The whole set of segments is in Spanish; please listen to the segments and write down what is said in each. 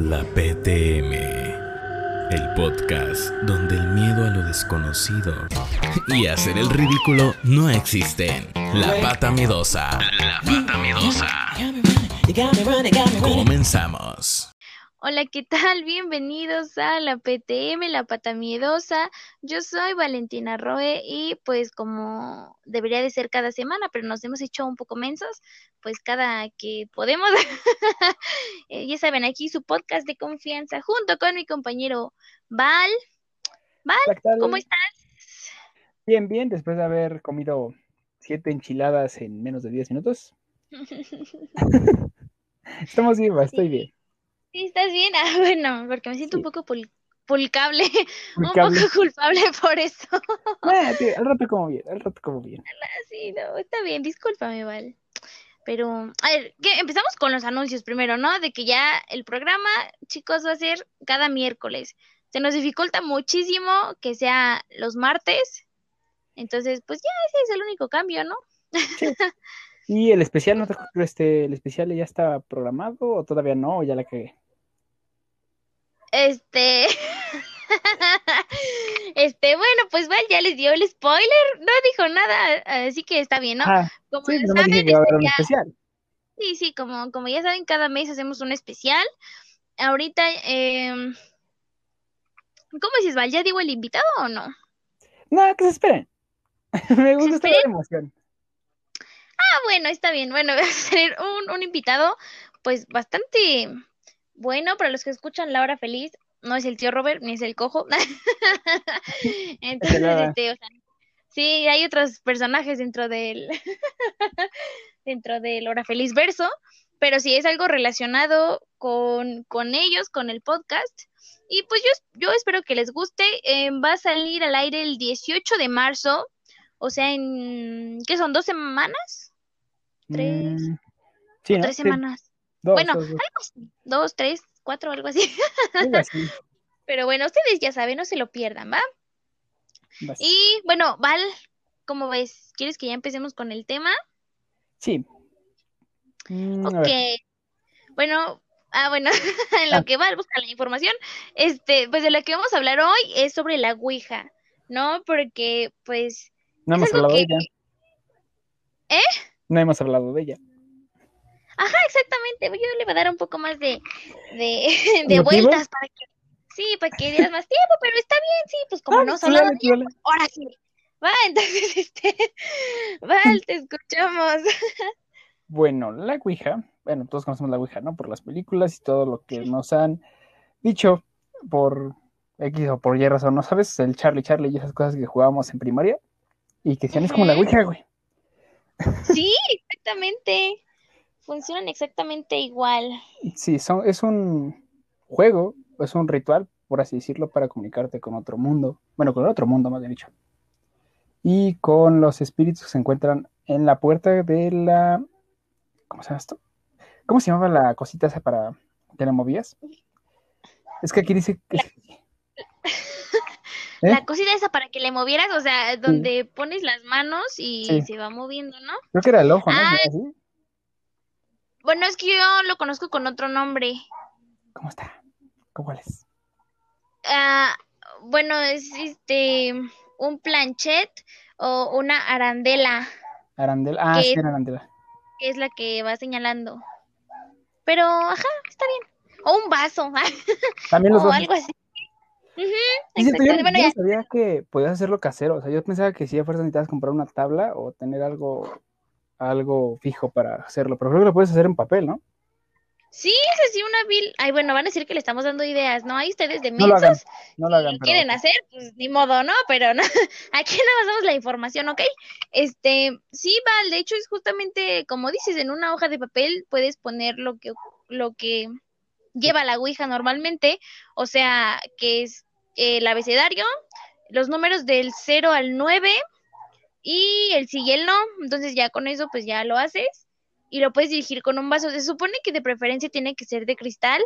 La PTM, el podcast donde el miedo a lo desconocido y hacer el ridículo no existen. La pata miedosa. La pata miedosa. Comenzamos. Hola, ¿qué tal? Bienvenidos a la PTM, la pata miedosa. Yo soy Valentina Roe y pues como debería de ser cada semana, pero nos hemos hecho un poco mensos, pues cada que podemos. Eh, ya saben, aquí su podcast de confianza junto con mi compañero Val. Val, ¿cómo estás? Bien, bien, después de haber comido siete enchiladas en menos de diez minutos. Estamos bien, estoy bien. Sí, estás bien. Ah, bueno, porque me siento un poco pulcable, un poco culpable por eso. Ah, al rato como bien, al rato como bien. Ah, sí, no, está bien, discúlpame, Val. Pero, a ver, ¿qué? empezamos con los anuncios primero, ¿no? De que ya el programa, chicos, va a ser cada miércoles. Se nos dificulta muchísimo que sea los martes. Entonces, pues ya ese es el único cambio, ¿no? ¿Y el especial, no te este, el especial ya está programado o todavía no? ¿O ya la cagué? Este. este, bueno, pues Val ya les dio el spoiler, no dijo nada, así que está bien, ¿no? Ah, como sí, saben, este, un especial. Sí, sí, como, como ya saben, cada mes hacemos un especial. Ahorita, eh... ¿cómo dices, Val? ¿Ya digo el invitado o no? No, que se esperen. Me gusta la emoción. Ah, bueno, está bien. Bueno, voy a tener un, un invitado, pues bastante bueno, para los que escuchan La Hora Feliz, no es el tío Robert ni es el cojo. Entonces, este, o sea, sí, hay otros personajes dentro del dentro del Hora Feliz verso, pero sí es algo relacionado con, con ellos, con el podcast. Y pues yo, yo espero que les guste. Eh, va a salir al aire el 18 de marzo, o sea, en, ¿qué son? ¿Dos semanas? ¿Tres? Mm, sí, ¿Tres semanas? bueno, algo así, dos, tres, cuatro, algo así. Pero bueno, ustedes ya saben, no se lo pierdan, ¿va? Y bueno, Val, ¿cómo ves? ¿Quieres que ya empecemos con el tema? Sí. Mm, ok. Bueno, ah, bueno, en lo ah. que Val busca la información, este, pues de lo que vamos a hablar hoy es sobre la Ouija, ¿no? Porque, pues. No hemos hablado de ella. ¿Eh? No hemos hablado de ella. Ajá, exactamente. Yo le voy a dar un poco más de, de, de vueltas para que, sí, para que dieras más tiempo, pero está bien, sí, pues como ah, no solo ahora sí. Va, entonces, este, Val, te escuchamos. Bueno, la Ouija, bueno, todos conocemos la Ouija, ¿no? Por las películas y todo lo que nos han dicho por X o por Y razón, ¿no sabes? El Charlie Charlie y esas cosas que jugábamos en primaria y que decían, es como la Ouija, güey. Sí, exactamente funcionan exactamente igual. Sí, son, es un juego, es un ritual, por así decirlo, para comunicarte con otro mundo. Bueno, con otro mundo, más bien dicho. Y con los espíritus que se encuentran en la puerta de la. ¿Cómo se llama esto? ¿Cómo se llamaba la cosita esa para que la movías? Es que aquí dice que. La ¿Eh? cosita esa para que le movieras, o sea, donde pones las manos y se va moviendo, ¿no? Creo que era el ojo, ¿no? Ah, bueno, es que yo lo conozco con otro nombre. ¿Cómo está? ¿Cómo es? Ah, bueno, es este un planchet o una arandela. Arandela, ah, sí, arandela. Que es la que va señalando. Pero, ajá, está bien. O un vaso. También los o algo así. yo, no sabía que podías hacerlo casero. O sea, yo pensaba que si a fuerza necesitabas comprar una tabla o tener algo algo fijo para hacerlo, pero creo que lo puedes hacer en papel, ¿no? Sí, es así una vil. Ay, bueno, van a decir que le estamos dando ideas, ¿no? Hay ustedes de mensos. No lo hagan. quieren hacer, pues ni modo, ¿no? Pero no, aquí nada más damos la información, ¿ok? Este, sí, Val, de hecho es justamente como dices, en una hoja de papel puedes poner lo que, lo que lleva la Ouija normalmente, o sea, que es el abecedario, los números del 0 al 9 y el sí y el no. Entonces ya con eso pues ya lo haces y lo puedes dirigir con un vaso. Se supone que de preferencia tiene que ser de cristal,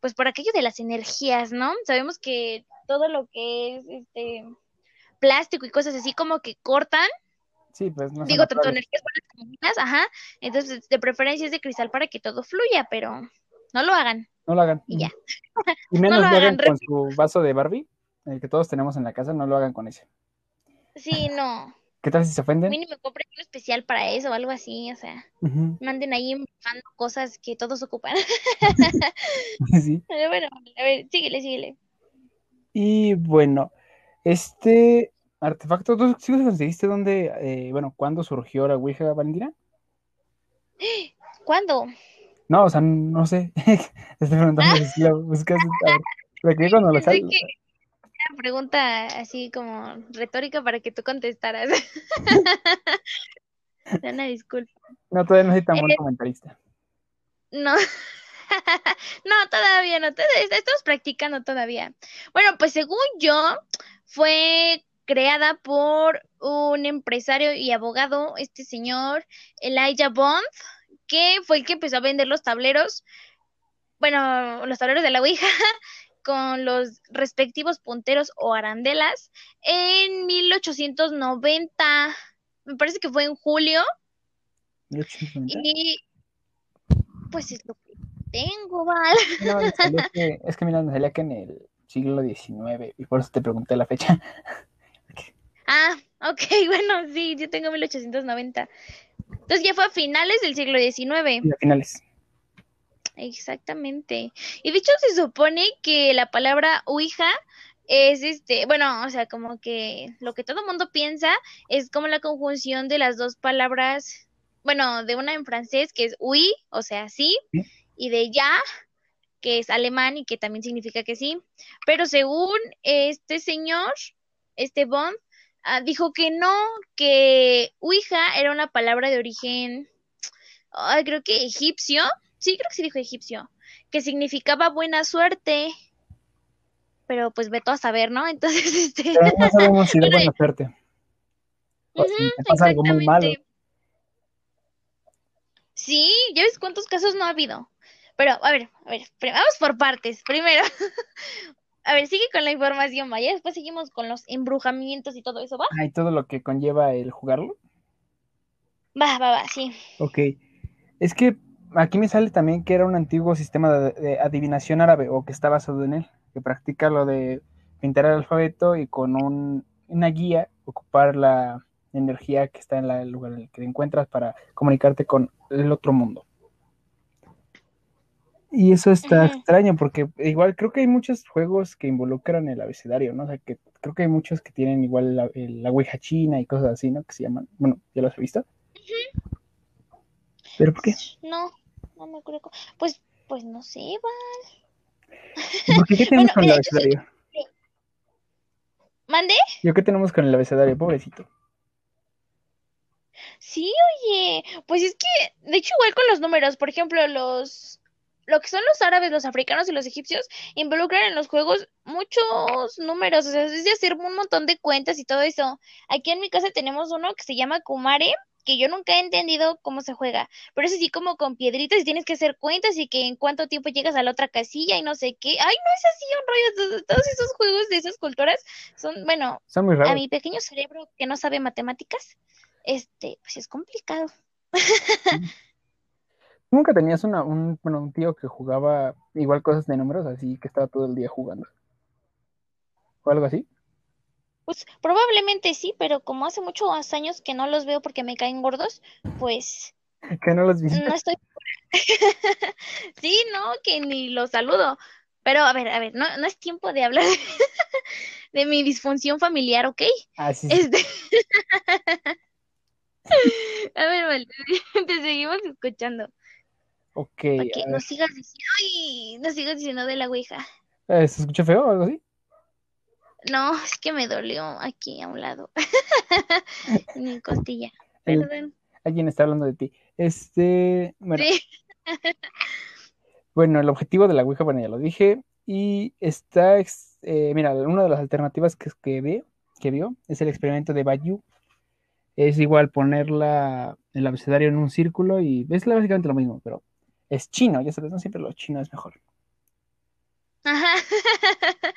pues por aquello de las energías, ¿no? Sabemos que todo lo que es este plástico y cosas así como que cortan. Sí, pues no Digo, tanto energías buenas como malas, ajá. Entonces, de preferencia es de cristal para que todo fluya, pero no lo hagan. No lo hagan. y ya. Y menos No lo lo hagan hagan, con su vaso de Barbie, el que todos tenemos en la casa, no lo hagan con ese. Sí, no. ¿Qué tal si se ofenden? Mínimo compren uno especial para eso o algo así, o sea, Ujú, no anden ahí cosas que todos ocupan. Sí. Pero bueno, a ver, síguele, síguele. Y bueno, este artefacto, ¿tú sí conseguiste dónde, eh, bueno, cuándo surgió la Ouija, Valentina? ¿Cuándo? No, o sea, no sé. Estoy preguntando si lo buscaste. A ver, lo que cuando lo Pensé sal- que era una pregunta así como retórica para que tú contestaras. Una disculpa. No, todavía no soy tan buen Eh, comentarista. No. No, todavía no. todavía Estamos practicando todavía. Bueno, pues según yo, fue creada por un empresario y abogado, este señor Elijah Bond, que fue el que empezó a vender los tableros, bueno, los tableros de la Ouija, con los respectivos punteros o arandelas en 1890. Me parece que fue en julio. 1890. Y pues es lo que tengo, me salió que, es que mira, me salía que en el siglo XIX y por eso te pregunté la fecha. Ah, ok, bueno, sí, yo tengo 1890. Entonces ya fue a finales del siglo XIX. A finales. Exactamente. Y de hecho se supone que la palabra Ouija es este, bueno, o sea, como que lo que todo mundo piensa es como la conjunción de las dos palabras, bueno, de una en francés que es oui, o sea, sí, y de ya, que es alemán y que también significa que sí. Pero según este señor, este Bond, ah, dijo que no, que Ouija era una palabra de origen, ay, creo que egipcio, sí, creo que sí dijo egipcio, que significaba buena suerte. Pero pues ve todo a saber, ¿no? Entonces, este, Pero no sabemos si de buena suerte. Pasa algo muy malo. exactamente. Sí, ya ves cuántos casos no ha habido. Pero, a ver, a ver, vamos por partes. Primero, a ver, sigue con la información, vaya. Después seguimos con los embrujamientos y todo eso, ¿va? Ah, y todo lo que conlleva el jugarlo. Va, va, va, sí. Ok. Es que aquí me sale también que era un antiguo sistema de, de adivinación árabe o que está basado en él, que practica lo de pintar el alfabeto y con un- una guía ocupar la energía que está en la- el lugar en el que te encuentras para comunicarte con el otro mundo. Y eso está extraño porque igual creo que hay muchos juegos que involucran el abecedario, ¿no? O sea, que creo que hay muchos que tienen igual la, el- la Ouija china y cosas así, ¿no? Que se llaman, bueno, ya los he visto. ¿Pero por qué? No, no me acuerdo. cómo- Pues, pues no sé, va. ¿Y ¿Por qué qué tenemos Bueno, con el yo abecedario? ¿Mande? ¿Yo qué tenemos con el abecedario? Pobrecito. Sí, oye, pues es que, de hecho, igual con los números, por ejemplo, los, lo que son los árabes, los africanos y los egipcios, involucran en los juegos muchos números, o sea, es de hacer un montón de cuentas y todo eso. Aquí en mi casa tenemos uno que se llama Kumare, que yo nunca he entendido cómo se juega, pero es así como con piedritas y tienes que hacer cuentas y que en cuánto tiempo llegas a la otra casilla y no sé qué. Ay, no es así un rollo, todos- esos juegos de esas culturas son, bueno, Son muy a mi pequeño cerebro que no sabe matemáticas, este, pues es complicado. ¿Nunca tenías una, un, bueno, un tío que jugaba igual cosas de números, así que estaba todo el día jugando? ¿O algo así? Pues probablemente sí, pero como hace muchos años que no los veo porque me caen gordos, pues Que no los viste. no estoy Sí, no, que ni los saludo. Pero a ver, a ver, no, no es tiempo de hablar de, mi disfunción familiar, ¿ok? Ah, sí, sí. Este. A ver, vale, te seguimos escuchando. Ok. Para a que ver. no sigas diciendo, ay, no sigas diciendo de la ouija. Eh, ¿Se escucha feo o algo así? No, es que me dolió aquí a un lado. En mi costilla. Perdón. Alguien está hablando de ti. Este, bueno, Sí. bueno, el objetivo de la Ouija, bueno, ya lo dije. Y está, eh, mira, una de las alternativas que, que ve, que vio es el experimento de Bayou. Es igual poner la, el abecedario en un círculo y es básicamente lo mismo, pero es chino, ya sabes, no siempre lo chino es mejor. Ajá.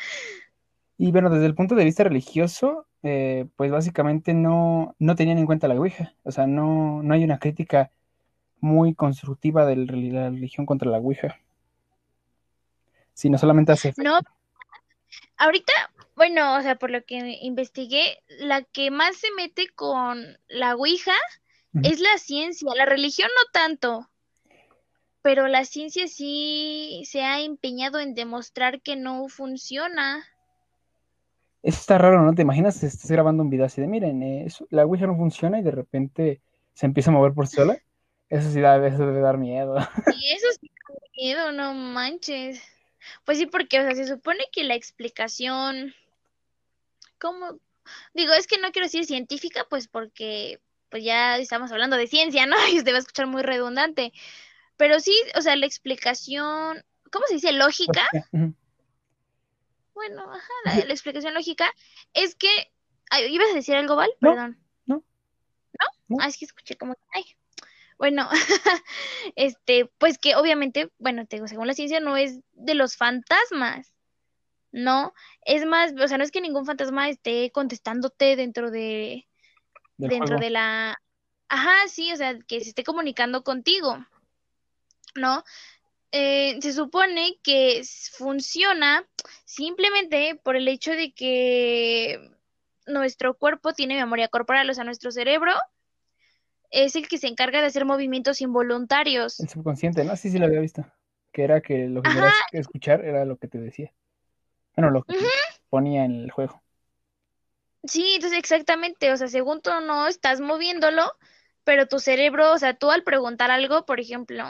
Y bueno, desde el punto de vista religioso, eh, pues básicamente no, no tenían en cuenta la Ouija. O sea, no, no hay una crítica muy constructiva de la religión contra la Ouija. sino solamente hace. No, ahorita, bueno, o sea, por lo que investigué, la que más se mete con la Ouija es la ciencia, la religión no tanto, pero la ciencia sí se ha empeñado en demostrar que no funciona. Eso está raro, ¿no? ¿Te imaginas estás grabando un video así de, miren, eh, eso- la Ouija no funciona y de repente se empieza a mover por sí sola? Eso sí da, eso debe dar miedo. Y eso sí da miedo, no manches. Pues sí, porque, o sea, se supone que la explicación, ¿cómo? Digo, es que no quiero decir científica, pues porque pues ya estamos hablando de ciencia, ¿no? Y usted va a escuchar muy redundante. Pero sí, o sea, la explicación, ¿cómo se dice? Lógica. Bueno, ajá, la, la explicación lógica es que, ay, ¿ibas a decir algo, Val? No, Perdón. no, ¿No? no. Ah, es que escuché como, ay. Bueno, este, pues que obviamente, bueno, te digo, según la ciencia no es de los fantasmas, ¿no? Es más, o sea, no es que ningún fantasma esté contestándote dentro de, Del dentro juego. de la, ajá, sí, o sea, que se esté comunicando contigo, ¿no? Eh, se supone que funciona simplemente por el hecho de que nuestro cuerpo tiene memoria corporal, o sea, nuestro cerebro es el que se encarga de hacer movimientos involuntarios. El subconsciente, ¿no? Sí, sí lo había visto. Que era que lo que querías escuchar era lo que te decía. Bueno, lo que te ponía en el juego. Sí, entonces exactamente, o sea, según tú no estás moviéndolo, pero tu cerebro, o sea, tú al preguntar algo, por ejemplo,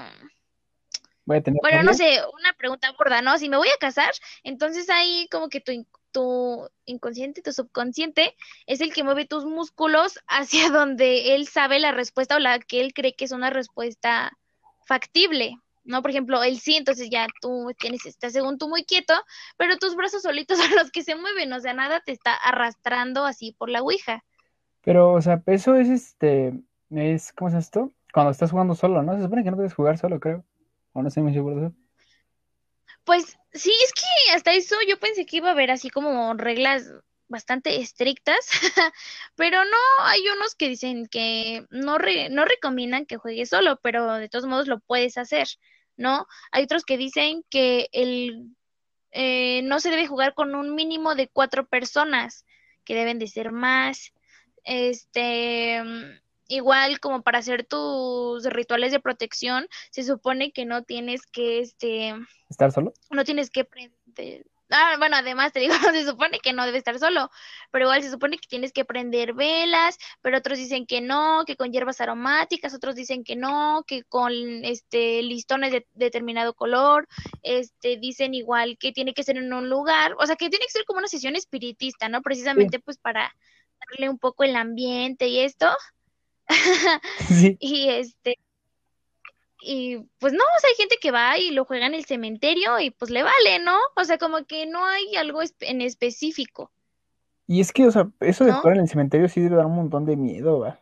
Voy a tener bueno, no sé, una pregunta burda, ¿no? Si me voy a casar, entonces ahí como que tu, tu inconsciente, tu subconsciente es el que mueve tus músculos hacia donde él sabe la respuesta o la que él cree que es una respuesta factible, ¿no? Por ejemplo, el sí, entonces ya tú tienes, estás según tú muy quieto, pero tus brazos solitos son los que se mueven, o sea, nada te está arrastrando así por la ouija. Pero, o sea, eso es este. Es, ¿cómo es esto? Cuando estás jugando solo, ¿no? Se supone que no debes jugar solo, creo. O no seguro de eso. Pues sí, es que hasta eso yo pensé que iba a haber así como reglas bastante estrictas, pero no, hay unos que dicen que no, re- no recomiendan que juegues solo, pero de todos modos lo puedes hacer, ¿no? Hay otros que dicen que el, eh, no se debe jugar con un mínimo de cuatro personas, que deben de ser más, este, igual como para hacer tus rituales de protección, se supone que no tienes que, este, ¿Estar solo? no tienes que prender. Ah, bueno, además te digo, se supone que no debe estar solo, pero igual se supone que tienes que prender velas, pero otros dicen que no, que con hierbas aromáticas, otros dicen que no, que con este listones de determinado color, este dicen igual que tiene que ser en un lugar, o sea, que tiene que ser como una sesión espiritista, ¿no? Precisamente pues para darle un poco el ambiente y esto. Sí. Y este, y pues no, o sea, hay gente que va y lo juega en el cementerio y pues le vale, ¿no? O sea, como que no hay algo en específico. Y es que, o sea, eso de ¿No? jugar en el cementerio sí debe dar un montón de miedo, ¿va?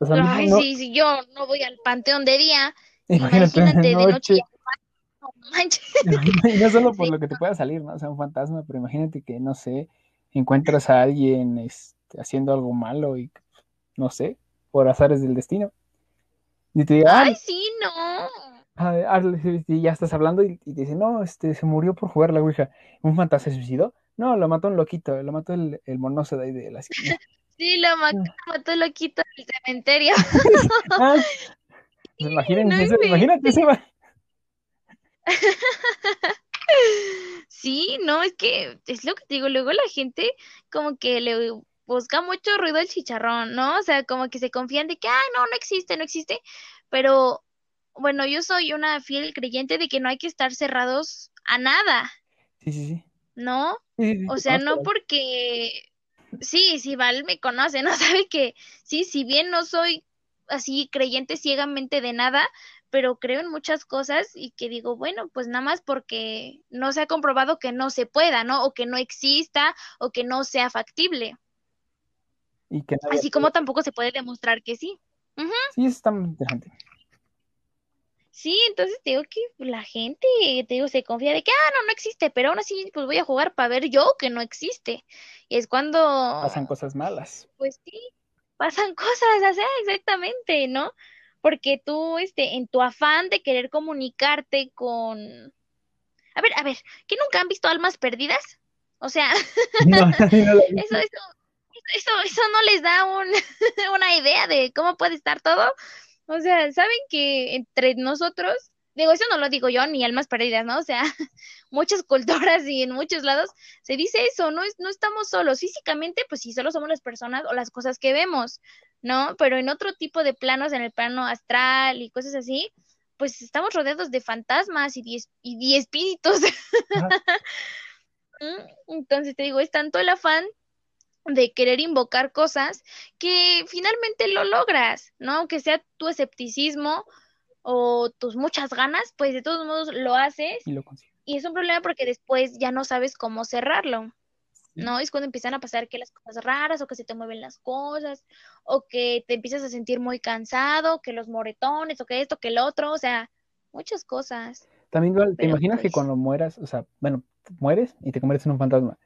O sea, no- Ay, no- sí, si yo no voy al panteón de día, imagínate imagínate la de noche. noche. No manches. No solo por Sí. lo que te pueda salir, ¿no? O sea, un fantasma, pero imagínate que, no sé, encuentras a alguien este, haciendo algo malo y, no sé, por azares del destino. Y te diga, ah, Ay, sí, no. ah, ah, y ya estás hablando y, y te dice, no, este, se murió por jugar la Ouija. ¿Un fantasma se suicidó? No, lo mató un loquito, lo mató el, el monoso de ahí de la esquina. Sí, lo ma- mató el loquito del cementerio. Ah, imagínense no eso, imagínate va. Sí, no, es que es lo que te digo, luego la gente como que le busca mucho ruido al chicharrón, ¿no? O sea, como que se confían de que, ah, no, no existe, no existe, pero bueno, yo soy una fiel creyente de que no hay que estar cerrados a nada, Sí, sí, sí. ¿no? Sí, sí, sí, O sea, no porque, sí, sí, Val me conoce, ¿no? Sabe que, sí, si bien no soy así creyente ciegamente de nada, pero creo en muchas cosas y que digo, bueno, pues nada más porque no se ha comprobado que no se pueda, ¿no? O que no exista o que no sea factible. Y que nadie Así como tampoco se puede demostrar que sí. Sí, eso está muy interesante. Sí, entonces te digo que la gente, te digo, se confía de que, ah, no, no existe, pero aún así, pues voy a jugar para ver yo que no existe. Y es cuando, Pasan cosas malas. pues sí, pasan cosas, o sea, exactamente, ¿no? Porque tú, este, en tu afán de querer comunicarte con A ver, a ver, ¿que nunca han visto almas perdidas? O sea, No, no eso, eso, eso, eso no les da un, una idea de cómo puede estar todo. O sea, saben que entre nosotros, digo, eso no lo digo yo, ni almas perdidas, ¿no? O sea, muchas culturas y en muchos lados se dice eso, no, es, no estamos solos. Físicamente, pues sí, solo somos las personas o las cosas que vemos, ¿no? Pero en otro tipo de planos, en el plano astral y cosas así, pues estamos rodeados de fantasmas y de, y de espíritus. Mm, Entonces te digo, es tanto el afán de querer invocar cosas que finalmente lo logras, ¿no? Aunque sea tu escepticismo o tus muchas ganas, pues de todos modos lo haces Y lo consigo. y es un problema porque después ya no sabes cómo cerrarlo, ¿no? Es cuando empiezan a pasar que las cosas raras o que se te mueven las cosas o que te empiezas a sentir muy cansado, que los moretones o que esto, que el otro, o sea, muchas cosas. También ¿te Pero, imaginas que pues- cuando mueras, o sea, bueno, mueres y te conviertes en un fantasma?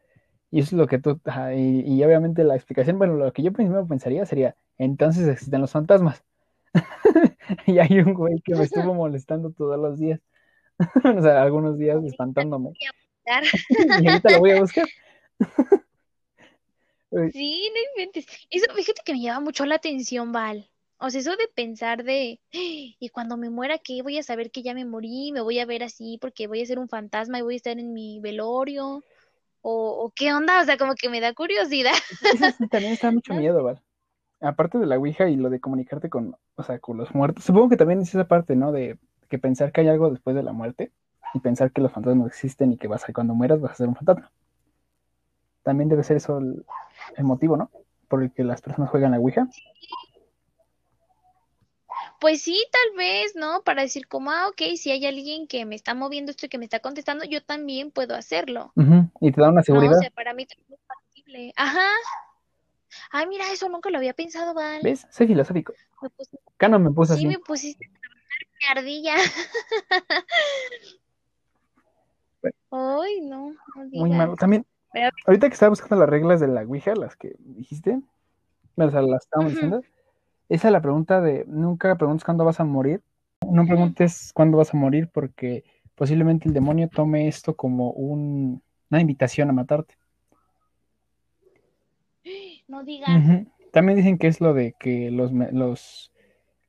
Y eso es lo que tú, ajá, y, y obviamente la explicación, bueno, lo que yo primero pensaría sería, entonces existen los fantasmas. Y hay un güey que me estuvo molestando todos los días, o sea, algunos días espantándome. Y ahorita lo voy a buscar. Sí, no inventes. Eso, fíjate que me llama mucho la atención, Val. O sea, eso de pensar de, "Ay, y cuando me muera, ¿qué? Voy a saber que ya me morí, me voy a ver así porque voy a ser un fantasma y voy a estar en mi velorio. O, o qué onda, o sea, como que me da curiosidad. Sí, también está mucho miedo, ¿vale? Aparte de la Ouija y lo de comunicarte con, o sea, con los muertos. Supongo que también es esa parte, ¿no? De que pensar que hay algo después de la muerte y pensar que los fantasmas existen y que vas a, cuando mueras vas a ser un fantasma. También debe ser eso el, el motivo, ¿no? Por el que las personas juegan la Ouija. Pues sí, tal vez, ¿no? Para decir como, ah, ok, si hay alguien que me está moviendo esto y que me está contestando, yo también puedo hacerlo. Ujú, Y te da una No, o seguridad. sea, para mí también es factible. Ajá. Ay, mira, eso nunca lo había pensado, Val. ¿Ves? Soy filosófico. Me puse- Cano me puso sí, así. me pusiste a trabajar mi ardilla. Ay, no, no Muy malo. También, Pero- ahorita que estaba buscando las reglas de la Ouija, las que dijiste, o sea, las estábamos diciendo, esa es la pregunta de nunca preguntes cuándo vas a morir. No preguntes cuándo vas a morir porque posiblemente el demonio tome esto como un- una invitación a matarte. No digas. También dicen que es lo de que los, los,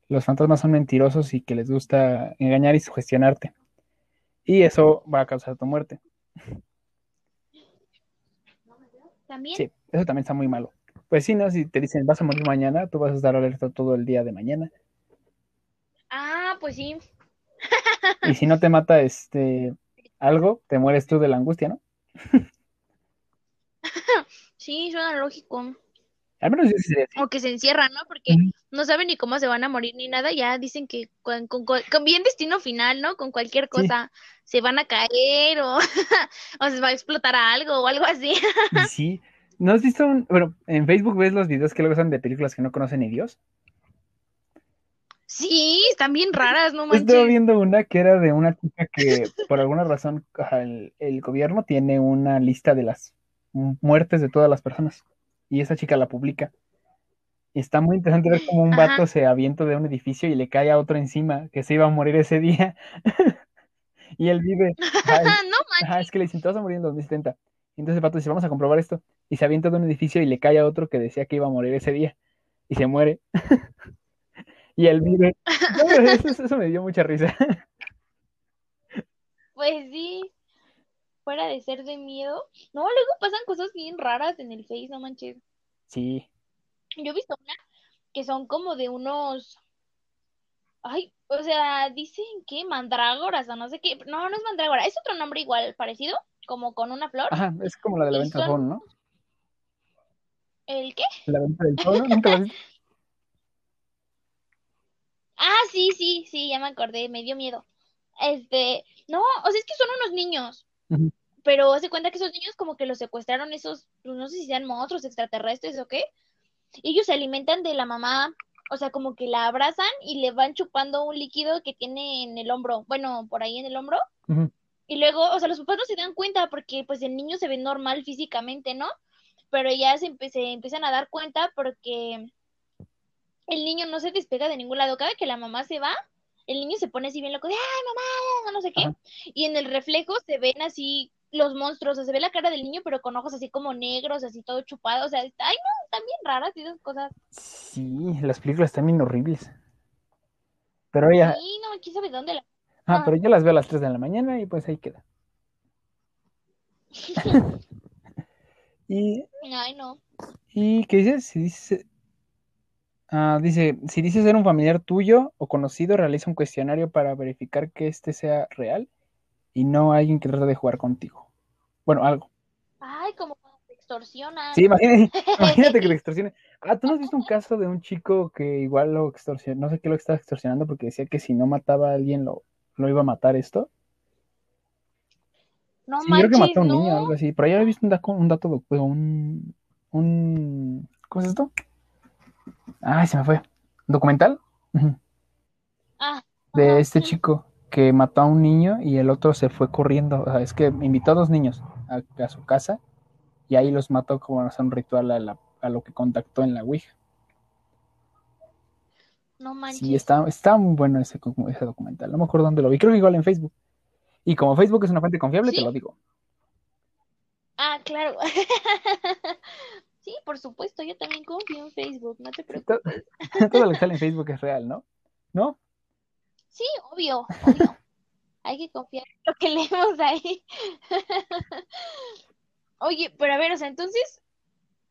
los fantasmas son mentirosos y que les gusta engañar y sugestionarte. Y eso va a causar tu muerte. También. Sí, eso también está muy malo. Pues sí, ¿no? Si te dicen vas a morir mañana, tú vas a estar alerta todo el día de mañana. Ah, pues sí. Y si no te mata este algo, te mueres tú de la angustia, ¿no? Sí, suena lógico. Al menos yo sí sería así. O que se encierran, ¿no? Porque no saben ni cómo se van a morir ni nada. Ya dicen que con, con, con- con bien destino final, ¿no? Con cualquier Sí. cosa se van a caer o, o se va a explotar algo o algo así. Sí. ¿No has visto un... Bueno, en Facebook ves los videos que luego son de películas que no conocen ni Dios? Sí, están bien raras, no Estaba manches. viendo una que era de una chica que por alguna razón el, el gobierno tiene una lista de las mu- muertes de todas las personas y esa chica la publica. Y está muy interesante ver cómo un Ajá. vato se avienta de un edificio y le cae a otro encima que se iba a morir ese día. Y él vive, no ajá, es que le dicen, te vas a morir en 2070. Y entonces el vato dice, vamos a comprobar esto. Y se avienta de un edificio y le cae a otro que decía que iba a morir ese día. Y se muere. Y él vive. No, eso, eso me dio mucha risa. Pues sí, fuera de ser de miedo. No, luego pasan cosas bien raras en el Face, no manches. Sí. Yo he visto una que son como de unos. Ay, o sea, dicen que mandrágoras o no sé qué. No, no es mandrágora, es otro nombre igual, parecido, como con una flor. Ajá, es como la de la venta del son- fauno, ¿no? ¿El qué? La venta del fauno, ¿nunca la? Ah, sí, sí, sí, ya me acordé, me dio miedo. Este, no, o sea, es que son unos niños. Pero hace cuenta que esos niños como que los secuestraron esos, pues, no sé si sean monstruos extraterrestres o qué. Ellos se alimentan de la mamá, o sea, como que la abrazan y le van chupando un líquido que tiene en el hombro, bueno, por ahí en el hombro. Ujú. Y luego, o sea, los papás no se dan cuenta porque pues el niño se ve normal físicamente, ¿no? Pero ya se, empe- se empiezan a dar cuenta porque el niño no se despega de ningún lado. Cada que la mamá se va, el niño se pone así bien loco de, ay, mamá, no sé qué. Y en el reflejo se ven así los monstruos, o sea, se ve la cara del niño, pero con ojos así como negros, así todo chupado. O sea, está- ay, no, están bien raras esas cosas. Sí, las películas están bien horribles. Pero ella, Sí, no, quién sabe dónde la. Ah, ah. pero yo las veo a las 3 de la mañana y pues ahí queda. Y, Ay, no. y ¿qué dices? Si dice, ah, dice, si dices ser un familiar tuyo o conocido, realiza un cuestionario para verificar que este sea real y no alguien que trata de jugar contigo. Bueno, algo. Ay, como cuando te extorsionan. Sí, imagínate, imagínate que lo extorsionen. Ah, ¿tú no has visto un caso de un chico que igual lo extorsionó? No sé qué lo estaba extorsionando porque decía que si no mataba a alguien lo, lo iba a matar esto. No Sí, creo que manches, mató a un no. niño o algo así. Pero ya había visto un dato, un dato, un, un, ¿cómo es esto? Ay, se me fue. ¿Documental? Ah, De ajá. este chico que mató a un niño y el otro se fue corriendo. O sea, es que invitó a dos niños a, a su casa y ahí los mató como hacer un ritual a, la- a lo que contactó en la Ouija. No manches. Sí, está, está muy bueno ese, ese documental. No me acuerdo dónde lo vi. Creo que igual en Facebook. Y como Facebook es una fuente confiable, te lo digo. Ah, claro. Sí, por supuesto, yo también confío en Facebook, no te preocupes. Todo lo que sale en Facebook es real, ¿no? ¿No? Sí, obvio, obvio. Hay que confiar en lo que leemos ahí. Oye, pero a ver, o sea, entonces,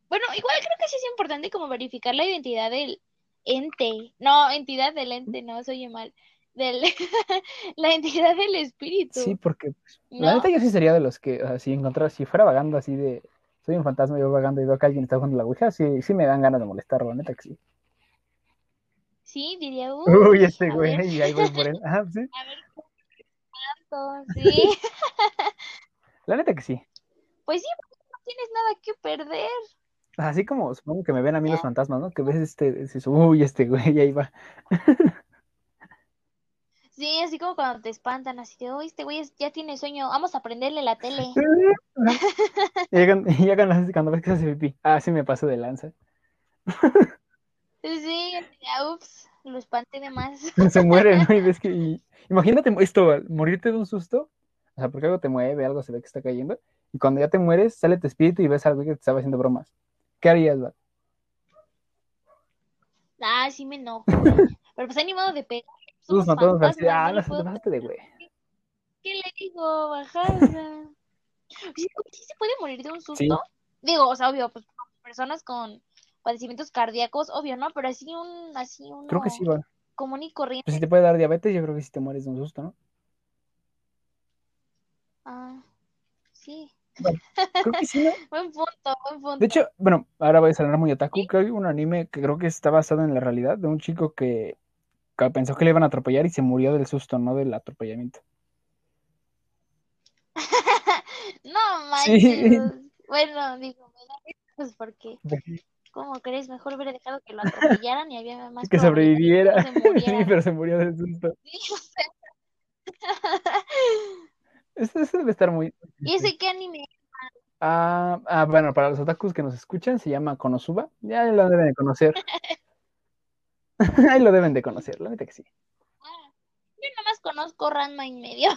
bueno, igual creo que sí es importante como verificar la identidad del ente. No, entidad del ente, no, se oye mal. Del, la entidad del espíritu. Sí, porque pues, la neta yo sí sería de los que, o sea, si encontrara, si fuera vagando así de, soy un fantasma y voy vagando y veo que alguien está jugando la Ouija, sí, sí me dan ganas de molestarlo, la neta que sí. Sí, diría, uy, Uy, este güey, ver, y ahí voy por él. Ajá, sí. a ver, ¿cuánto? Sí, La neta que sí. pues sí, no tienes nada que perder. Así como supongo que me ven a mí los fantasmas, ¿no? Que ves este, dices, uy, este güey, ahí va. Sí, así como cuando te espantan, así de, uy, este güey ya tiene sueño, vamos a prenderle la tele. Y llegan, y llegan así cuando ves que se hace pipí. Ah, sí me paso de lanza. Sí, ya, ups, lo espanté de más. Se muere, ¿no? Y ves que. y- Imagínate esto, morirte de un susto. O sea, porque algo te mueve, algo se ve que está cayendo. Y cuando ya te mueres, sale tu espíritu y ves algo que te estaba haciendo bromas. ¿Qué harías, Val? Ah, sí me enojo. Pero pues hay ni modo de pegar. Somos fantasmas así, ah, no no le se te puedo- pasaste de güey. ¿Qué le digo? Bajarla. Sí, sí se puede morir de un susto. Sí. Digo, o sea, obvio, pues personas con padecimientos cardíacos, obvio, ¿no? Pero así un, así uno Creo que sí, Val. común y corriente. Pues si te puede dar diabetes, yo creo que sí te mueres de un susto, ¿no? Ah, sí. Creo que sí, ¿no? Buen punto, buen punto. De hecho, bueno, ahora voy a sonar muy otaku. Creo que hay un anime que creo que está basado en la realidad de un chico que, que pensó que le iban a atropellar y se murió del susto, no del atropellamiento. No Sí. manches. Bueno, digo, me da risa, pues porque, ¿cómo crees? Mejor hubiera dejado que lo atropellaran y había más Que sobreviviera. que no se Sí, pero se murió del susto. Sí, o sea. Esto debe estar muy. ¿Y ese qué anime? Ah, ah, bueno, para los otakus que nos escuchan, se llama Konosuba. Ya lo deben de conocer. Ahí lo deben de conocer, la neta que sí. Ah, yo nomás conozco Ranma y medio.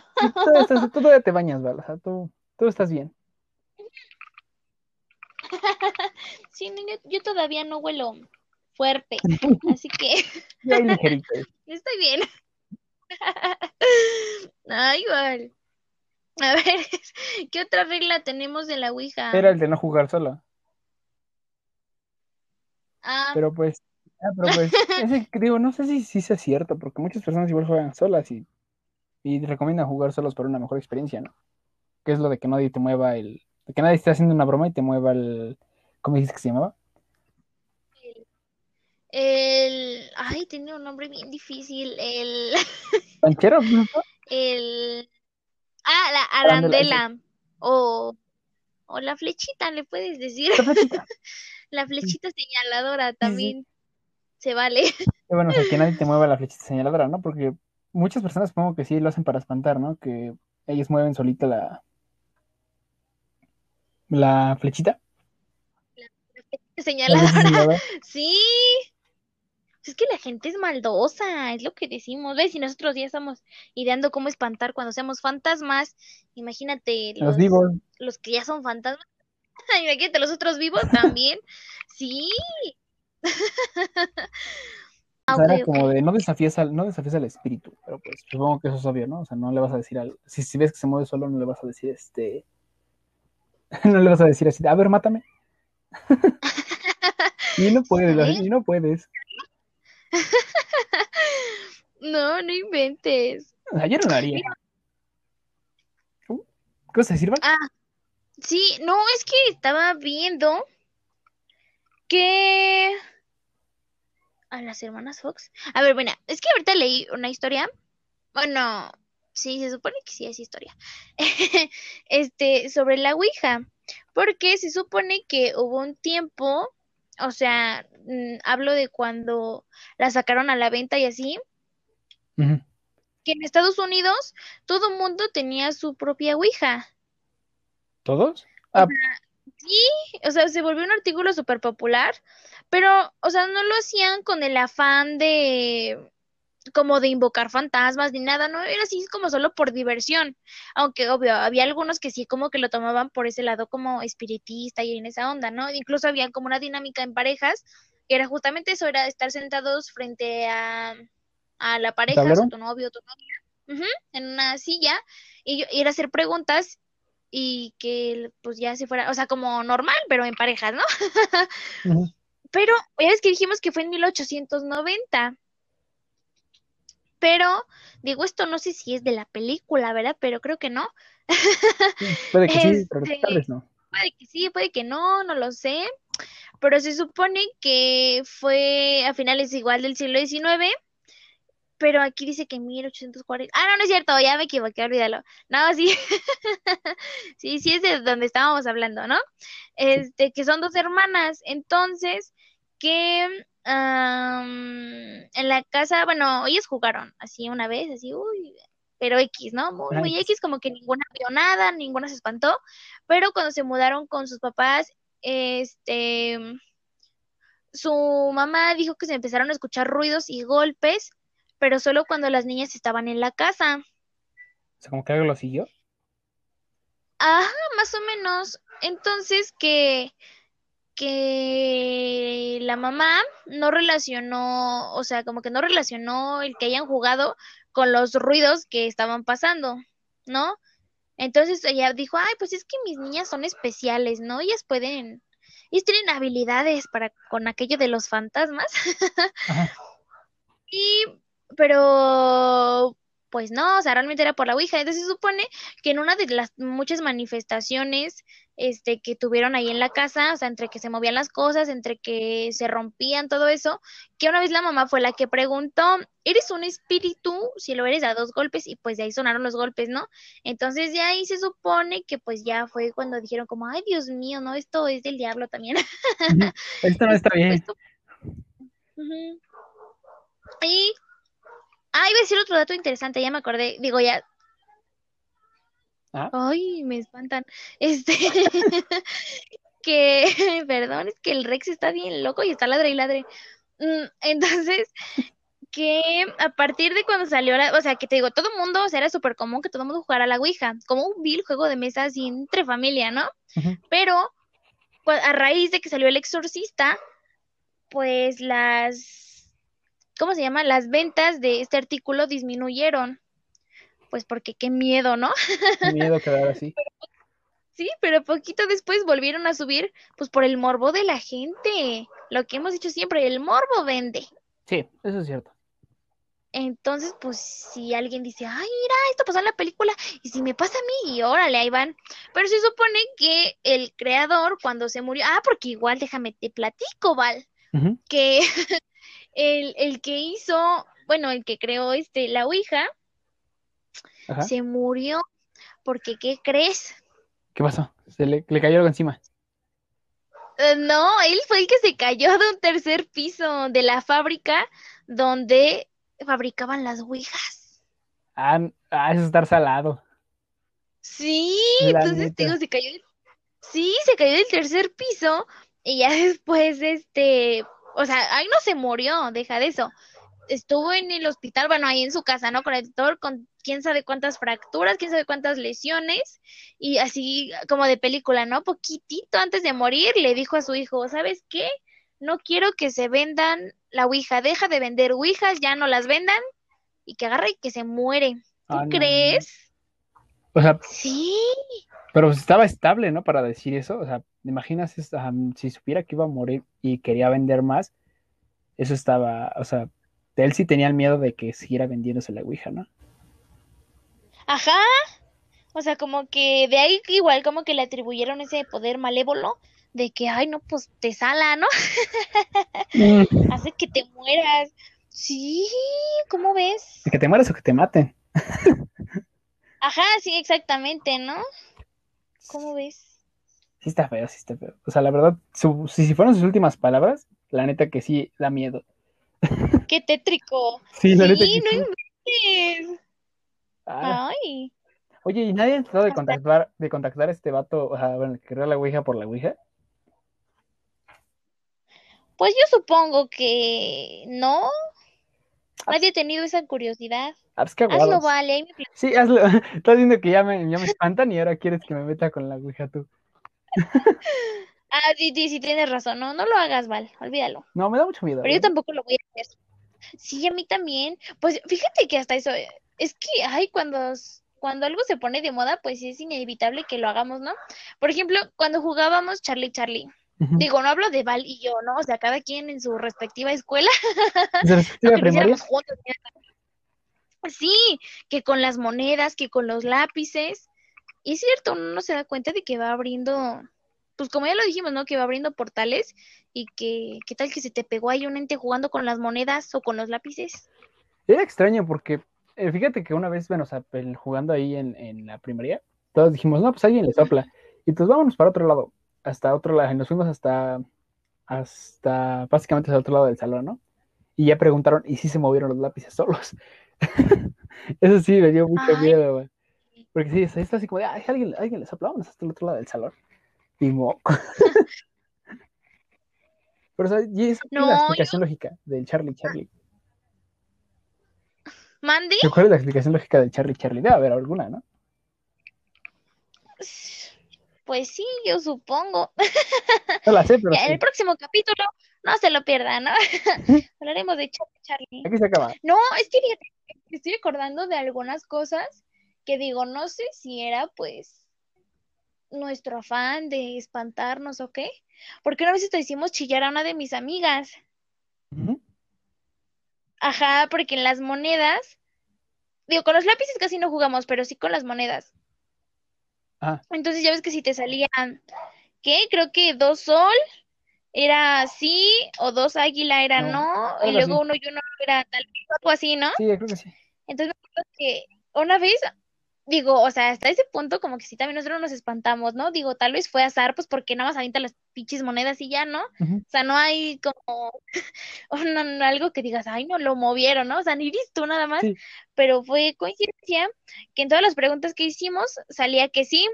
Estás- tú todavía te bañas, Val. O sea, tú, tú estás bien. Sí, no, yo, yo todavía no huelo fuerte, así que Ya hay ligerito. estoy bien. Ah, igual. A ver, ¿qué otra regla tenemos de la Ouija? Era el de no jugar solo. Ah, Pero pues, ah, pero pues, ese digo, no sé si, si sea cierto, porque muchas personas igual juegan solas y, y recomiendan jugar solos para una mejor experiencia, ¿no? Que es lo de que nadie te mueva el, de que nadie esté haciendo una broma y te mueva el, ¿cómo dices que se llamaba? el... Ay, tiene un nombre bien difícil. El... ¿Panchero? ¿no? el... Ah, la Arandela, arandela. O... O la flechita, le puedes decir. La flechita. La flechita señaladora también se vale. Y bueno, o sea, que nadie te mueva la flechita señaladora, ¿no? Porque muchas personas supongo que sí lo hacen para espantar, ¿no? Que ellos mueven solita la, la flechita. La Señaladora. señaladora. Sí. Es que la gente es maldosa, es lo que decimos. ¿Ves? Si nosotros ya estamos ideando cómo espantar cuando seamos fantasmas, imagínate Los vivos. los que ya son fantasmas. Imagínate los otros vivos también. Sí. O sea, era como de no desafíes al, no desafíes al espíritu, pero pues supongo que eso es obvio, ¿no? O sea, no le vas a decir al, si, si ves que se mueve solo, no le vas a decir este, no le vas a decir así, de, a ver, mátame. y no puedes, y no puedes. No, no inventes. O sea, yo no lo haría. ¿Qué vas a decir? Ah, sí, no, es que estaba viendo que a las hermanas Fox. A ver, bueno, es que ahorita leí una historia. Bueno, sí, se supone que sí es historia. Este, sobre la Ouija, porque se supone que hubo un tiempo, o sea, mm, hablo de cuando la sacaron a la venta y así, que en Estados Unidos todo mundo tenía su propia Ouija. ¿Todos? Ah, O sea, se volvió un artículo súper popular, pero, o sea, no lo hacían con el afán de, como de invocar fantasmas ni nada, no, era así como solo por diversión, aunque obvio, había algunos que sí como que lo tomaban por ese lado como espiritista y en esa onda, ¿no? Incluso había como una dinámica en parejas, que era justamente eso, era estar sentados frente a, a la pareja, ¿Tablero? o tu novio tu novia, en una silla, y, yo- y era hacer preguntas y que pues ya se fuera, o sea, como normal, pero en parejas, ¿no? Pero ya ves que dijimos que fue en 1890. Pero, digo, esto no sé si es de la película, ¿verdad? Pero creo que no. Sí, puede que sí, pero Este- tal vez no. Puede que sí, puede que no, no lo sé. Pero se supone que fue a finales igual del siglo XIX. Pero aquí dice que en 1840. Ah, no, no es cierto, ya me equivoqué, olvídalo. No, sí. Sí, sí es de donde estábamos hablando, ¿no? Este, que son dos hermanas. Entonces, que en la casa, bueno, ellas jugaron así una vez, así, uy, pero X, ¿no? Muy, muy. X, como que ninguna vio nada, ninguna se espantó. Pero cuando se mudaron con sus papás, este, su mamá dijo que se empezaron a escuchar ruidos y golpes, pero solo cuando las niñas estaban en la casa. O sea, como que algo lo siguió. Ajá, más o menos. Entonces que, que la mamá no relacionó, o sea, como que no relacionó el que hayan jugado con los ruidos que estaban pasando, ¿no? Entonces ella dijo, ay, pues es que mis niñas son especiales, ¿no? Ellas pueden, ellas tienen habilidades para con aquello de los fantasmas. Y, pero, pues no, o sea, realmente era por la Ouija. Entonces se supone que en una de las muchas manifestaciones, este, que tuvieron ahí en la casa, o sea, entre que se movían las cosas, entre que se rompían, todo eso, que una vez la mamá fue la que preguntó, ¿eres un espíritu? Si lo eres, a dos golpes, y pues de ahí sonaron los golpes, ¿no? Entonces de ahí se supone que pues ya fue cuando dijeron como, ay, Dios mío, no, esto es del diablo también. Esto no está bien. Esto-. Y, ah, iba a decir otro dato interesante, ya me acordé, digo ya. Ah. Ay, me espantan. Este, que, perdón, es que el Rex está bien loco y está ladre y ladre. Mm, Entonces, que a partir de cuando salió la, o sea, que te digo, todo el mundo, o sea, era súper común que todo el mundo jugara a la Ouija, como un vil juego de mesa así entre familia, ¿no? Pero a raíz de que salió El Exorcista, pues las, ¿cómo se llama? Las ventas de este artículo disminuyeron. Pues porque qué miedo, ¿no? Qué miedo quedar así. Sí, pero poquito después volvieron a subir, pues por el morbo de la gente. Lo que hemos dicho siempre, el morbo vende. Sí, eso es cierto. Entonces, pues si alguien dice, ay, mira, esto pasó en la película, y si me pasa a mí, y órale, ahí van. Pero se supone que el creador, cuando se murió, ah, porque igual déjame te platico, Val, que el, el que hizo, bueno, el que creó este, la Ouija, Ajá. se murió, porque ¿qué crees? ¿Qué pasó? Se le, le cayó algo encima. Eh, no, él fue el que se cayó de un tercer piso de la fábrica donde fabricaban las Ouijas. Ah, ah, eso es estar salado. Sí, La entonces digo, se cayó. Sí, se cayó del tercer piso y ya después, este, o sea, ahí no se murió, deja de eso. Estuvo en el hospital, bueno, ahí en su casa, ¿no? Con el doctor, con quién sabe cuántas fracturas, quién sabe cuántas lesiones, y así como de película, ¿no? Poquitito antes de morir le dijo a su hijo, ¿sabes qué? No quiero que se vendan la Ouija, deja de vender Ouijas, ya no las vendan, y que agarre y que se muere. ¿Tú Ah, no, crees? O sea, Sí. Pero pues estaba estable, ¿no? Para decir eso. O sea, ¿te imaginas si supiera que iba a morir y quería vender más? Eso estaba, o sea, él sí tenía el miedo de que siguiera vendiéndose la Ouija, ¿no? Ajá. O sea, como que de ahí igual como que le atribuyeron ese poder malévolo de que, ay, no, pues te sala, ¿no? Hace que te mueras. Sí, ¿cómo ves? Que te mueras o que te maten. Ajá, sí, exactamente, ¿no? ¿Cómo ves? Sí está feo, sí está feo. O sea, la verdad, su- si, si fueron sus últimas palabras, la neta que sí da miedo. Qué tétrico. Sí, la Sí, neta que no sí. inventes. Ah, Ay. Oye, ¿y nadie ha tratado de contactar, de contactar a este vato, o sea, bueno, la Ouija por la Ouija? Pues yo supongo que no. Nadie ha tenido esa curiosidad. Ah, pues Hazlo, vale. ahí me pl- Sí, hazlo. Estás viendo que ya me, ya me espantan y ahora quieres que me meta con la Ouija tú. Ah, sí, sí, sí, tienes razón. No, no lo hagas, Val. Olvídalo. No, me da mucho miedo. Pero yo ¿verdad? tampoco lo voy a hacer. Sí, a mí también. Pues fíjate que hasta eso, eh, es que, ay, cuando, cuando algo se pone de moda, pues es inevitable que lo hagamos, ¿no? Por ejemplo, cuando jugábamos Charlie Charlie. Digo, no hablo de Val y yo, ¿no? O sea, cada quien en su respectiva escuela, ¿Desde la respectiva primaria? juntos. Sí, que con las monedas, que con los lápices. Y es cierto, uno no se da cuenta de que va abriendo, pues como ya lo dijimos, ¿no? Que va abriendo portales y que, ¿qué tal que se te pegó ahí un ente jugando con las monedas o con los lápices? Era extraño porque, eh, fíjate que una vez, bueno, o sea, el- jugando ahí en, en la primaria, todos dijimos, no, pues alguien le sopla. Y pues vámonos para otro lado, hasta otro lado, y nos fuimos hasta, hasta, básicamente hasta otro lado del salón, ¿no? Y ya preguntaron, ¿y si se movieron los lápices solos? Eso sí, me dio mucho Ay. miedo, güey. Porque sí, está está así como de, ay, alguien, alguien le sopla, vámonos hasta el otro lado del salón. Y moco. Pero, y esa No, la yo- explicación lógica del Charlie Charlie. ¿Mande? ¿Cuál es la explicación lógica del Charlie Charlie? Debe haber alguna, ¿no? Pues sí, yo supongo. Pero Ya, en el próximo capítulo, no se lo pierdan, ¿no? Hablaremos de Charlie Charlie. Aquí se acaba. No, es que fíjate, estoy acordando de algunas cosas que digo, no sé si era pues nuestro afán de espantarnos o qué, porque una vez te hicimos chillar a una de mis amigas. Ajá, porque en las monedas, digo, con los lápices casi no jugamos, pero sí con las monedas. Entonces ya ves que si te salían, ¿qué? Creo que dos sol era sí, o dos águila era No, no, y luego uno y uno era tal vez, algo así, ¿no? sí, yo creo que sí. Entonces me acuerdo que una vez, digo, o sea, hasta ese punto como que sí también nosotros nos espantamos, ¿no? Digo, tal vez fue azar, pues porque nada más avienta las pinches monedas y ya, ¿no? O sea, no hay como un- algo que digas, ay, no lo movieron, ¿no? O sea, ni visto nada más, Sí. pero fue coincidencia que en todas las preguntas que hicimos salía que sí,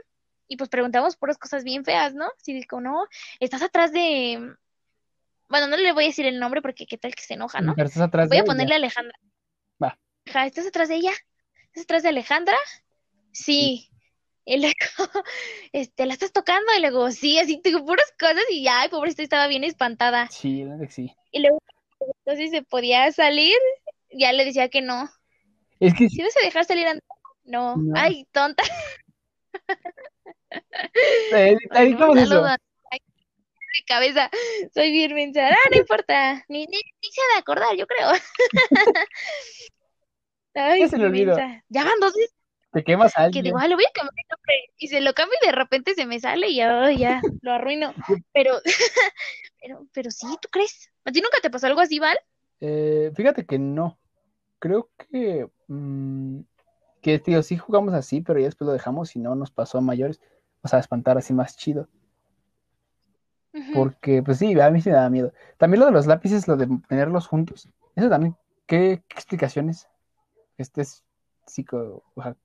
y pues preguntamos puras cosas bien feas, ¿no? Sí, digo, no, estás atrás de, bueno, no le voy a decir el nombre porque qué tal que se enoja, ¿no? Pero estás atrás Voy de a ella. ponerle a Alejandra. Va. ¿estás atrás de ella? ¿Estás atrás de Alejandra? Sí. Y luego, este, ¿la estás tocando? Y luego, sí, así, digo, puras cosas y ya, ay, pobrecita, estaba bien espantada. Sí, sí. Y luego, entonces se podía salir, ya le decía que no. Es que ¿Si vas a dejar salir No. No. Ay, tonta. editamos Un eso. saludo a- Ay, de cabeza. Soy bien. Ah, no importa. Ni, ni, ni se ha de acordar, yo creo. Ay, Ya se le olvidó. Ya van dos veces Te quemas a que digo, ah, le voy a cambiar el nombre. Y se lo cambio y de repente se me sale y ay, ya, lo arruino. Pero, pero, pero sí, ¿tú crees? ¿A ti nunca te pasó algo así, Val? Eh, fíjate que no. Creo que, mm, que tío, sí jugamos así, pero ya después lo dejamos y no nos pasó a mayores. O sea, espantar así más chido. Porque, pues sí, a mí sí me da miedo. También lo de los lápices, lo de tenerlos juntos. Eso también, ¿qué, qué explicaciones? Este es psico... o sea,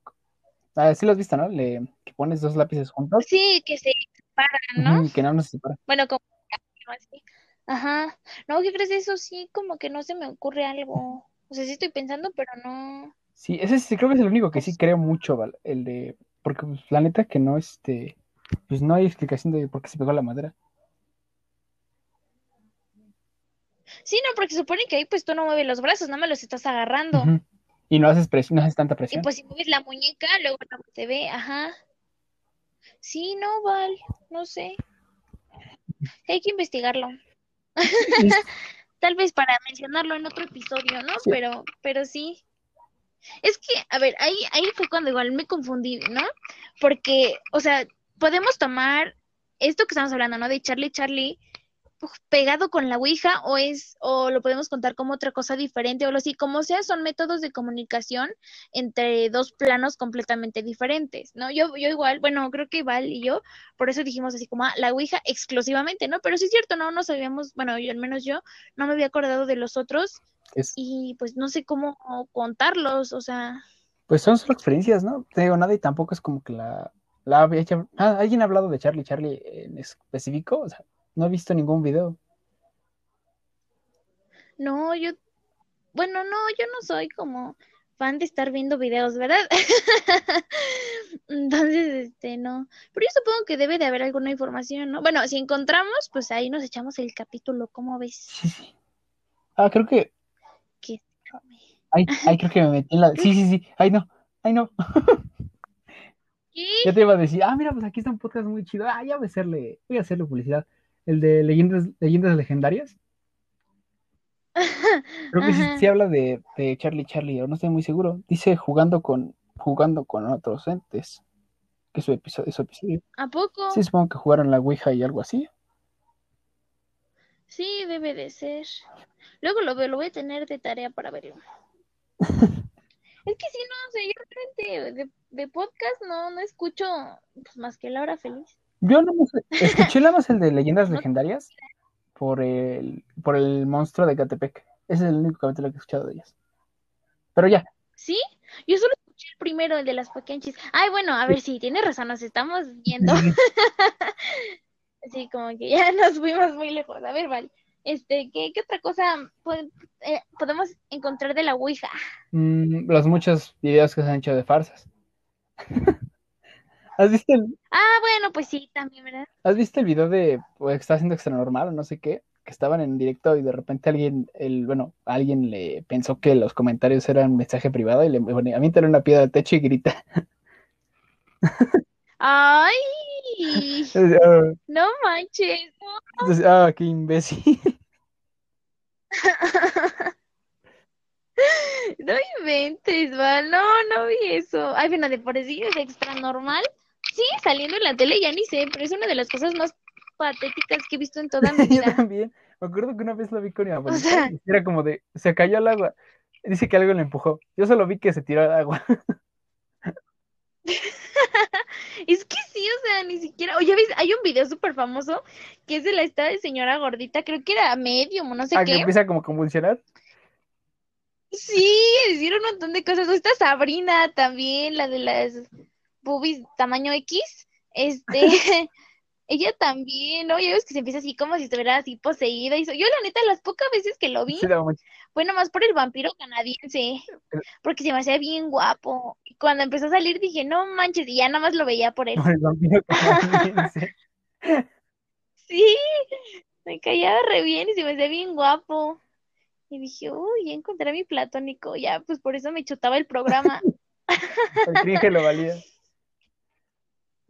Ah, sí lo has visto, ¿no? Le, que pones dos lápices juntos Sí, que se separan, ¿no? ujú, y que no nos separan. Bueno, como así. Ajá. No, ¿qué crees? Eso sí, como que no se me ocurre algo. O sea, sí estoy pensando, pero no. Sí, ese sí, creo que es el único que sí creo mucho, ¿vale? El de. Porque pues, la neta que no, este. Pues no hay explicación de por qué se pegó la madera. Sí, no, porque supone que ahí pues tú no mueves los brazos, no me los estás agarrando. Ujú. Y no haces presión, no haces tanta Y presión. pues si mueves la muñeca, luego se ve, ajá. Sí, no, Val, no sé. Hay que investigarlo. Sí, Tal vez para mencionarlo en otro episodio, ¿no? Sí. Pero, pero sí. Es que, a ver, ahí, ahí fue cuando igual me confundí, ¿no? Porque, o sea, podemos tomar esto que estamos hablando, ¿no? De Charlie Charlie pegado con la Ouija o es, o lo podemos contar como otra cosa diferente o lo así, como sea, son métodos de comunicación entre dos planos completamente diferentes, ¿no? Yo, yo igual, bueno, creo que Val y yo, por eso dijimos así como ah, la Ouija exclusivamente, ¿no? Pero sí es cierto, no, no sabíamos, bueno, yo al menos yo no me había acordado de los otros es- y pues no sé cómo contarlos, o sea, pues son solo experiencias, ¿no? Te digo nada y tampoco es como que la. la ah, ¿Alguien ha hablado de Charlie Charlie en específico? O sea, no he visto ningún video. no, yo, bueno, no, yo no soy como fan de estar viendo videos, ¿verdad? Entonces, este, no. Pero yo supongo que debe de haber alguna información, ¿no? Bueno, si encontramos, pues ahí nos echamos el capítulo, ¿cómo ves? Sí, sí. Ah, creo que. Que- Ay, ay, creo que me metí en la. Sí, sí, sí. Ay, no. Ay, no. ¿Qué? Ya te iba a decir, ah, mira, pues aquí está un podcast muy chido. Ah, ya voy a hacerle, voy a hacerle publicidad. El de leyendas, leyendas legendarias. Creo que sí, habla de, de Charlie Charlie, o no estoy muy seguro. Dice jugando con, jugando con otros entes. Que es su episodio, su episodio. ¿A poco? Sí, supongo que jugaron la Ouija y algo así. Sí, debe de ser. Luego lo veo, lo voy a tener de tarea para verlo. Es que sí, no, o sea, yo realmente de, de podcast no, no escucho pues, más que La Hora Feliz. Yo no me sé- escuché nada más el de leyendas legendarias por el, por el monstruo de Catepec. Ese es el único capítulo que he escuchado de ellas. Pero ya, ¿Sí? Yo solo escuché el primero, el de las pequeñas. Ay, bueno, a ver, sí, tienes razón, nos estamos viendo. Así como que ya nos fuimos muy lejos. A ver, vale. Este, ¿qué, qué otra cosa eh, podemos encontrar de la Ouija? mm, los muchos videos que se han hecho de farsas. ¿Has visto el, Ah, bueno, pues sí, también, ¿verdad? ¿Has visto el video de pues, que está haciendo extra normal o no sé qué? Que estaban en directo y de repente alguien, el, bueno, alguien le pensó que los comentarios eran mensaje privado y le pone, aviéntale una piedra al techo y grita. Ay, Ah, no manches. entonces, ah, qué imbécil. No inventes, Val. No, no vi eso. Ay, bueno, de por sí es extra normal. Sí, saliendo en la tele ya ni sé, pero es una de las cosas más patéticas que he visto en toda mi Yo vida. también. Me acuerdo que una vez lo vi con mi abuelita sea- y era como de, se cayó al agua. Dice que algo le empujó. Yo solo vi que se tiró al agua. Es que sí, o sea, ni siquiera. Oye, ¿ves? Hay un video súper famoso que es de la esta de señora gordita, creo que era medium no sé Ah, que qué. empieza como a convulsionar. Sí, hicieron un montón de cosas. Esta Sabrina también, la de las boobies tamaño X. Este, ella también, ¿no? Ya ves que se empieza así como si estuviera así poseída. Y so- Yo, la neta, las pocas veces que lo vi, Sí, fue nomás por el vampiro canadiense, porque se me hacía bien guapo. Y cuando empezó a salir dije, no manches, y ya nada más lo veía por él. por el vampiro canadiense. Sí, me caía re bien y se me hacía bien guapo. Y dije, uy, ya encontré a mi platónico. Ya, pues por eso me chutaba el programa. El cringe lo valía.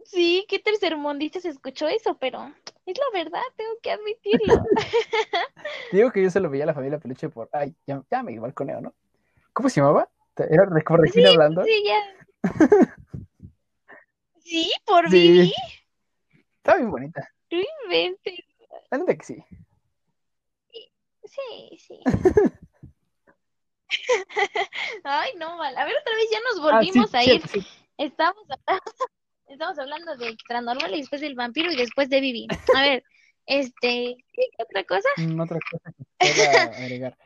Sí, qué tercermundista se escuchó eso, pero es la verdad, tengo que admitirlo. Digo que yo se lo veía a la familia Peluche por. Ay, ya, ya me balconeo, ¿no? ¿Cómo se llamaba? Era como hablando. Sí, ya. Sí, por Sí. Vivi, Estaba bien bonita. no inventes. La neta que sí. Sí, sí. Ay, no, mal. A ver, otra vez ya nos Ah, sí, volvimos a ir. Estamos hablando, estamos hablando de extranormal y después del vampiro y después de Vivi. A ver, este, ¿qué otra cosa? Mm, otra cosa que pueda agregar.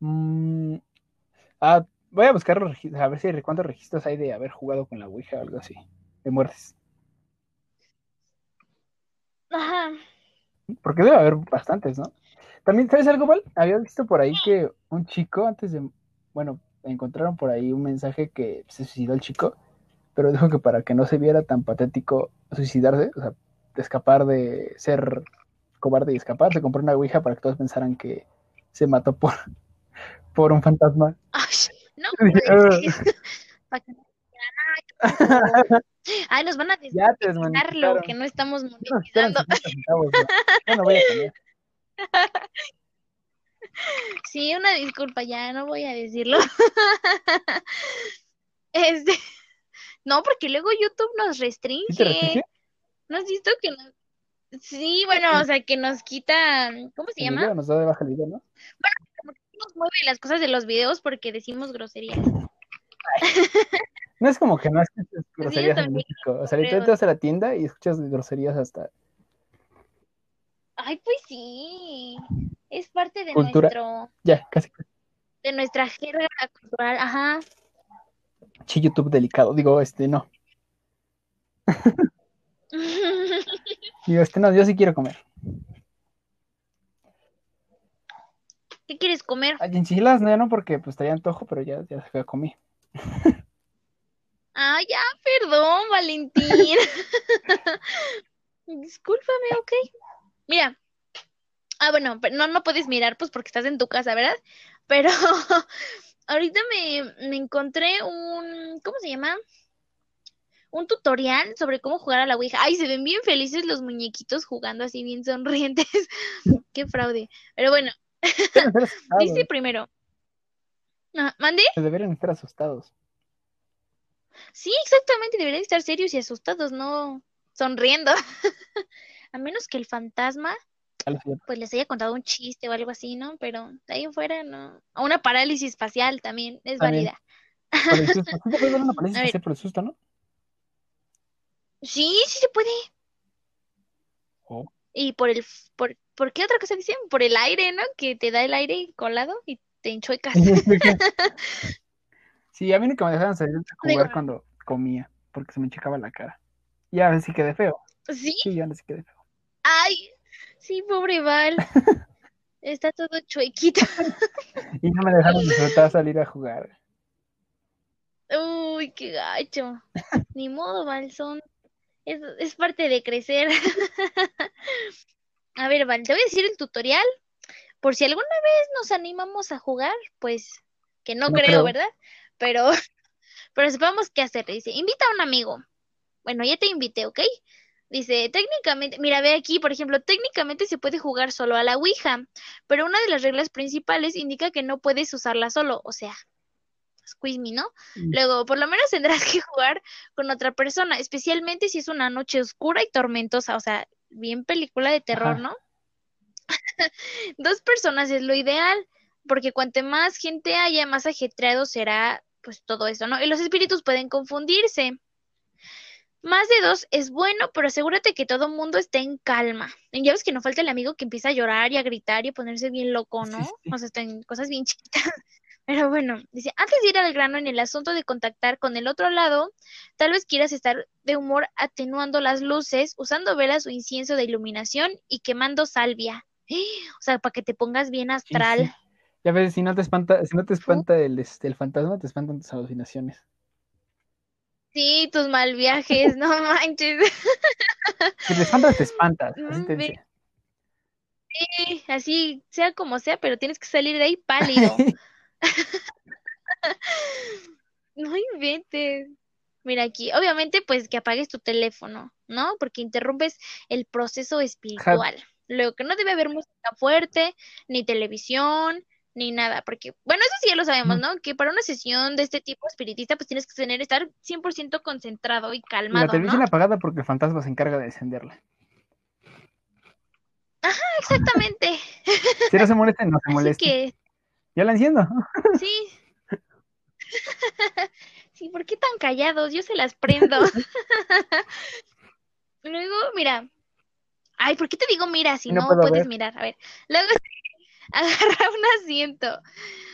Mm, ah, voy a buscar los registros, a ver si cuántos registros hay de haber jugado con la Ouija o algo así. De muertes. Ajá. Porque debe haber bastantes, ¿no? También, ¿sabes algo, Val? Había visto por ahí que un chico, antes de, bueno, encontraron por ahí un mensaje que se suicidó el chico, pero dijo que para que no se viera tan patético suicidarse, o sea, escapar de ser cobarde y escapar, se compró una ouija para que todos pensaran que se mató por, por un fantasma. Ay, no, digan, "Ay, nos van a Ya te desmonetizar lo desmonetizaron. que no estamos monetizando. 50 centavos, ¿no? No voy a. Sí, una disculpa, ya no voy a decirlo. Este, no, porque luego YouTube nos ¿Sí te restringe. ¿No has visto que nos... Sí, bueno, o sea, que nos quita, ¿cómo se llama? video nos da de baja el video, ¿no? Nos mueve las cosas de los videos porque decimos groserías. No es como que no escuches groserías en México. O sea, literalmente vas a la tienda y escuchas groserías hasta Ay, pues sí. Es parte de Cultura. nuestro, ya, casi. de nuestra jerga cultural, ajá. Sí, YouTube delicado. Digo, este, no. Digo, este, no, yo sí quiero comer. ¿Qué quieres comer? Ay, enchiladas, no, ya no, porque pues estaría antojo, pero ya, ya se comí. Ah, ya, perdón, Valentín. Discúlpame, ok. Mira. Ah, bueno, no, no puedes mirar, pues porque estás en tu casa, ¿verdad? Pero ahorita me, me encontré un, ¿cómo se llama? Un tutorial sobre cómo jugar a la Ouija. Ay, se ven bien felices los muñequitos jugando así bien sonrientes. Qué fraude. Pero bueno, asustados. dice primero. Ah, ¿Mande? Deberían estar asustados. Sí, exactamente, deberían estar serios y asustados, no sonriendo. A menos que el fantasma. Pues les haya contado un chiste o algo así, ¿no? Pero de ahí en fuera no. O una parálisis facial también es válida. Puedes dar una parálisis facial por el susto, ¿no? Sí, sí se puede. Oh. Y por el por, ¿por qué otra cosa dicen? Por el aire, ¿no? Que te da el aire colado y te enchuecas. Sí, a mí nunca me dejaban salir a Digo- jugar cuando comía, porque se me checaba la cara. Y a veces sí quedé feo. Sí, Sí, ya sí quedé feo. ay, sí, pobre Val. Está todo chuequito. Y no me dejaron disfrutar salir a jugar. Uy, qué gacho. Ni modo, Val, son... Es, es parte de crecer. A ver, Val, te voy a decir el tutorial. Por si alguna vez nos animamos a jugar, pues que no, No creo, creo. ¿verdad? Pero, pero sepamos qué hacer. Dice, invita a un amigo. Bueno, ya te invité, ¿ok? Dice, técnicamente, mira, ve aquí, por ejemplo, técnicamente se puede jugar solo a la Ouija, pero una de las reglas principales indica que no puedes usarla solo, o sea, squeeze me, ¿no? Mm. Luego, por lo menos tendrás que jugar con otra persona, especialmente si es una noche oscura y tormentosa, o sea, bien película de terror, Ajá. ¿no? Dos personas es lo ideal, porque cuanto más gente haya, más ajetreado será pues todo eso, ¿no? Y los espíritus pueden confundirse. Más de dos es bueno, pero asegúrate que todo el mundo esté en calma. Y ya ves que no falta el amigo que empieza a llorar y a gritar y a ponerse bien loco, ¿no? sí. O sea, están cosas bien chiquitas. Pero bueno, dice, antes de ir al grano en el asunto de contactar con el otro lado, tal vez quieras estar de humor atenuando las luces, usando velas o incienso de iluminación y quemando salvia. O sea, para que te pongas bien astral. sí. Ya ves, si no te espanta, si no te espanta el, este, el fantasma, te espantan tus alucinaciones. Sí, tus mal viajes, no manches. Si te espantas, te espantas. Así te ve- dice. Sí, así, sea como sea, pero tienes que salir de ahí pálido. No inventes. Mira aquí, obviamente, pues que apagues tu teléfono, ¿no? Porque interrumpes el proceso espiritual. Luego que no debe haber música fuerte, ni televisión, ni nada, porque, bueno, eso sí ya lo sabemos, ¿no? Que para una sesión de este tipo espiritista, pues tienes que tener, estar 100% concentrado y Y la calmado, televisión ¿no? apagada porque el fantasma se encarga de encenderla. Exactamente. Si no se molesta, no se molesta. que, Yo la enciendo. sí. Sí, ¿por qué tan callados? Yo se las prendo. Luego, mira. Ay, ¿por qué te digo mira si No puedes ver. mirar? A ver. Luego, agarra un asiento.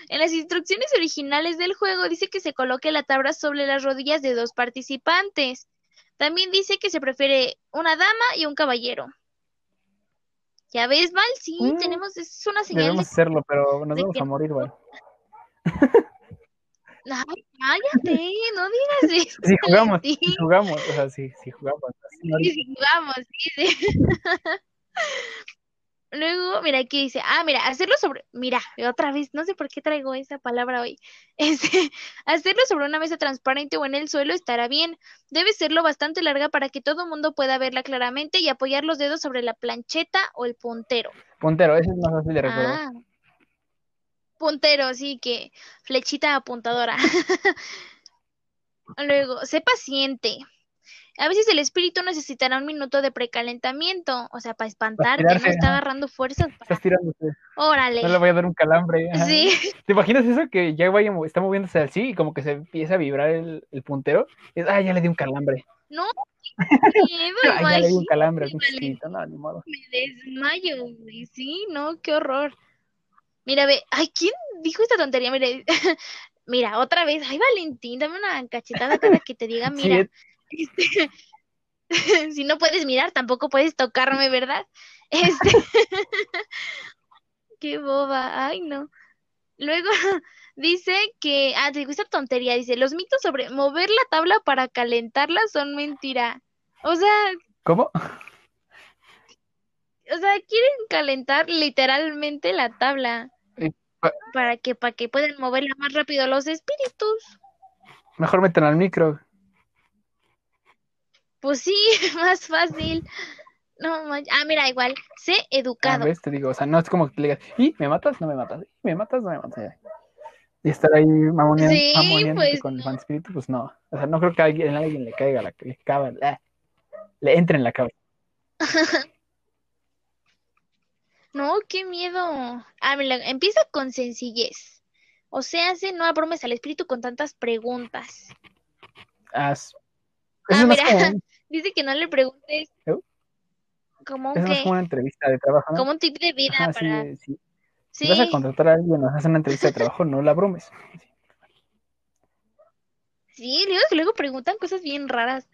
En las instrucciones originales del juego dice que se coloque la tabla sobre las rodillas de dos participantes. También dice que se prefiere una dama y un caballero. ¿Ya ves, Val? Sí, Mm, tenemos, es una señal Debemos de... hacerlo, pero nos vamos que- a morir, güey. Ay, cállate, no digas eso. Si jugamos, si jugamos, o sea, si, si jugamos. Sí, sí, jugamos, sí, sí. Luego, mira, aquí dice, ah, mira, hacerlo sobre, mira, otra vez, no sé por qué traigo esa palabra hoy. Este, hacerlo sobre una mesa transparente o en el suelo estará bien. Debe serlo bastante larga para que todo el mundo pueda verla claramente y apoyar los dedos sobre la plancheta o el puntero. Puntero, ese es más fácil de recordar. Ah, puntero, sí que flechita apuntadora. Luego, sé paciente. A veces el espíritu necesitará un minuto de precalentamiento, o sea, para espantarte, no estirarse, está agarrando fuerzas para... Estás tirándose. Órale. No le voy a dar un calambre. ajá. Sí, ¿Te imaginas eso? Que ya vaya, está moviéndose así y como que se empieza a vibrar el, el puntero. Es, ah, ya le di un calambre. no, qué miedo, ya le di un calambre al. No, ni modo. me desmayo, güey, sí, no, qué horror. Mira, ve, ay, ¿quién dijo esta tontería? Mire, mira, otra vez, ay, Valentín, dame una cachetada cada que te diga, Sí, mira, este, si no puedes mirar, tampoco puedes tocarme, ¿verdad? Este, qué boba, ay, no. Luego dice que, ah, te digo esta tontería, dice, los mitos sobre mover la tabla para calentarla son mentira. O sea, ¿Cómo? o sea, quieren calentar literalmente la tabla Eh, pa- para que para que puedan moverla más rápido los espíritus. Mejor metan al micro. Pues sí, más fácil. No, man- ah, mira, igual, sé Ah, educado. ¿ves? Te digo, o sea, no es como que le digas, ¿y me matas? No me matas. ¿Y me matas? No me matas. Y estar ahí mamoneando, Sí, pues, con el fan espíritu, pues no. O sea, no creo que a alguien, a alguien le caiga, la, le, caba- ah, le entre en la cabeza. No, qué miedo. Ah, mira, empieza con sencillez. O sea, hace no abrumes al espíritu con tantas preguntas. Es- Ah, mira, como, Dice que no le preguntes ¿Eh? un es más como una entrevista de trabajo, ¿no? como un tip de vida Ajá, sí, para. sí. Sí, Si vas a contratar a alguien o haces una entrevista de trabajo, no la bromes. sí, luego, luego preguntan cosas bien raras.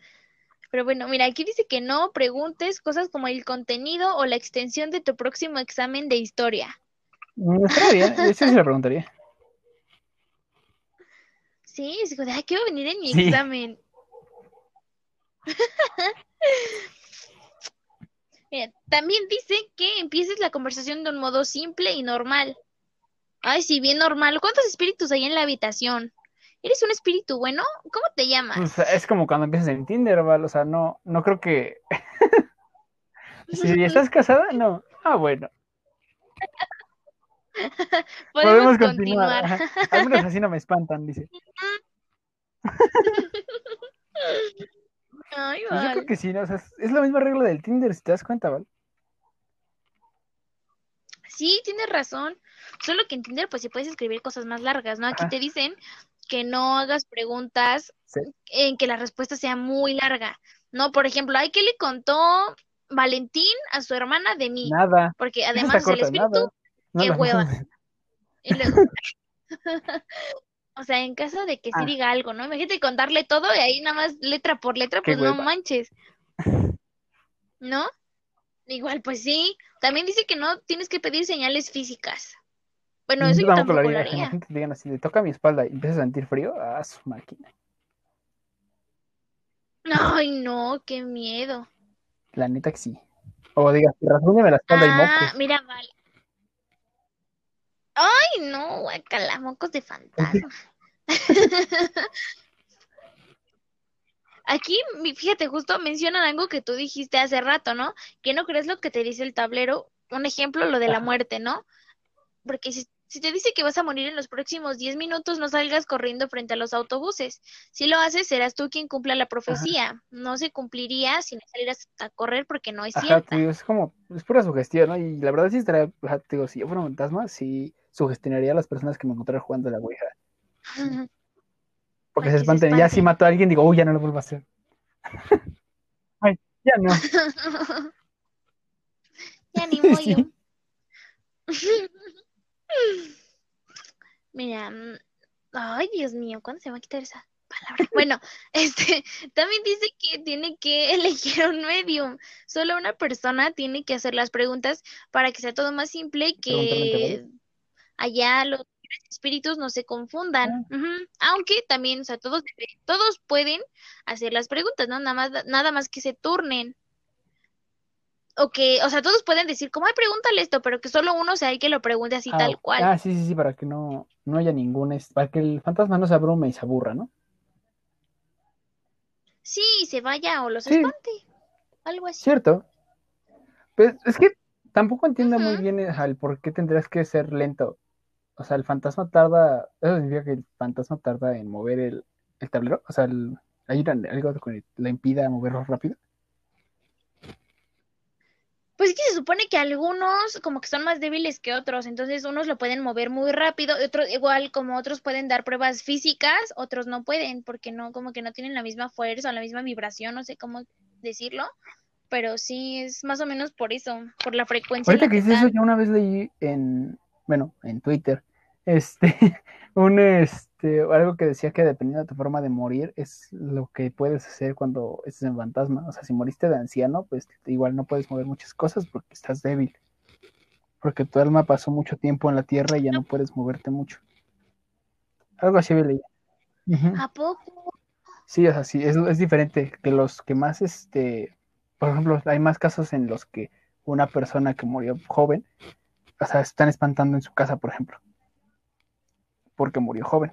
Pero bueno, mira, aquí dice que no preguntes cosas como el contenido o la extensión de tu próximo examen de historia. Mm, Estaría bien, eso sí le preguntaría. Sí, es como de, ay, ¿qué va a venir en mi Sí. examen? Mira, también dice que empieces la conversación de un modo simple y normal. Ay, sí, bien normal. ¿Cuántos espíritus hay en la habitación? ¿Eres un espíritu bueno? ¿Cómo te llamas? Es como cuando empiezas en Tinder, ¿vale? O sea, no, no creo que. si estás casada, no. Ah, bueno. Podemos Podemos continuar. continuar. ajá. Al menos así no me espantan, dice. Ay, Pues yo creo que sí, ¿no? O sea, es, la misma regla del Tinder, si te das cuenta, ¿vale? Sí, tienes razón. Solo que en Tinder, pues sí puedes escribir cosas más largas, ¿no? Aquí Ajá. te dicen que no hagas preguntas Sí. en que la respuesta sea muy larga. No, por ejemplo, ay, ¿qué le contó Valentín a su hermana de mí? Nada. Porque además el espíritu nada. Qué hueva. y luego... O sea, en caso de que sí Ah. diga algo, ¿no? Imagínate contarle todo y ahí nada más letra por letra, pues no manches. ¿No? Igual, pues sí. También dice que no tienes que pedir señales físicas. Bueno, eso yo tampoco lo haría. te digan así, te toca mi espalda y empiezas a sentir frío. Ah, su máquina. Ay, no, qué miedo. La neta que sí. O digas, rasguñame la espalda y Ah, mocos. mira, vale. Ay, no, guacala, mocos de fantasma. Aquí, fíjate, justo mencionan algo que tú dijiste hace rato, ¿no? Que no crees lo que te dice el tablero. Un ejemplo, lo de la muerte, ¿no? Porque si, si te dice que vas a morir en los próximos 10 minutos, no salgas corriendo frente a los autobuses. Si lo haces, serás tú quien cumpla la profecía. No se cumpliría si no salieras a correr porque no es Ajá, cierta. es como, es pura sugestión, ¿no? Y la verdad sí estaría, digo, si yo fuera un fantasma, sí sugestionaría a las personas que me encontraran jugando la Ouija. Porque se que se espanten. Ya si espanten. mato a alguien, digo, uy, ya no lo vuelvo a hacer. Ay, ya no. Ya ni Sí. modo. Mira, mm, ay Dios mío, ¿cuándo se va a quitar esa palabra. Bueno, este, también dice que tiene que elegir un medium. Solo una persona tiene que hacer las preguntas para que sea todo más simple y que allá los espíritus no se confundan. Ah. Aunque también, o sea, todos, todos pueden hacer las preguntas, ¿no? Nada más, nada más que se turnen. O que, o sea, todos pueden decir, como, ay, pregúntale esto, pero que solo uno sea el que lo pregunte así Ah, tal cual. Ah, sí, sí, sí, para que no, no haya ningún, para que el fantasma no se abrume y se aburra, ¿no? Sí, se vaya o los Sí. espante. Algo así. Cierto. Pues es que tampoco entiendo muy bien el, por qué tendrías que ser lento. O sea, el fantasma tarda, eso significa que el fantasma tarda en mover el, el tablero. O sea, el- hay algo que le impida moverlo rápido. Pues es que se supone que algunos como que son más débiles que otros, entonces unos lo pueden mover muy rápido, y otros igual como otros pueden dar pruebas físicas, otros no pueden porque no como que no tienen la misma fuerza o la misma vibración, no sé cómo decirlo, pero sí es más o menos por eso, por la frecuencia en Ahorita que dices eso, yo una vez leí en, bueno, en Twitter, este, un, este, algo que decía que dependiendo de tu forma de morir es lo que puedes hacer cuando estés en fantasma. O sea, si moriste de anciano, pues igual no puedes mover muchas cosas porque estás débil. Porque tu alma pasó mucho tiempo en la tierra y ya no puedes moverte mucho. Algo así. Ujú. ¿A poco? Sí, o sea, sí, es, es diferente que los que más, este, por ejemplo, hay más casos en los que una persona que murió joven, o sea, están espantando en su casa, por ejemplo, porque murió joven.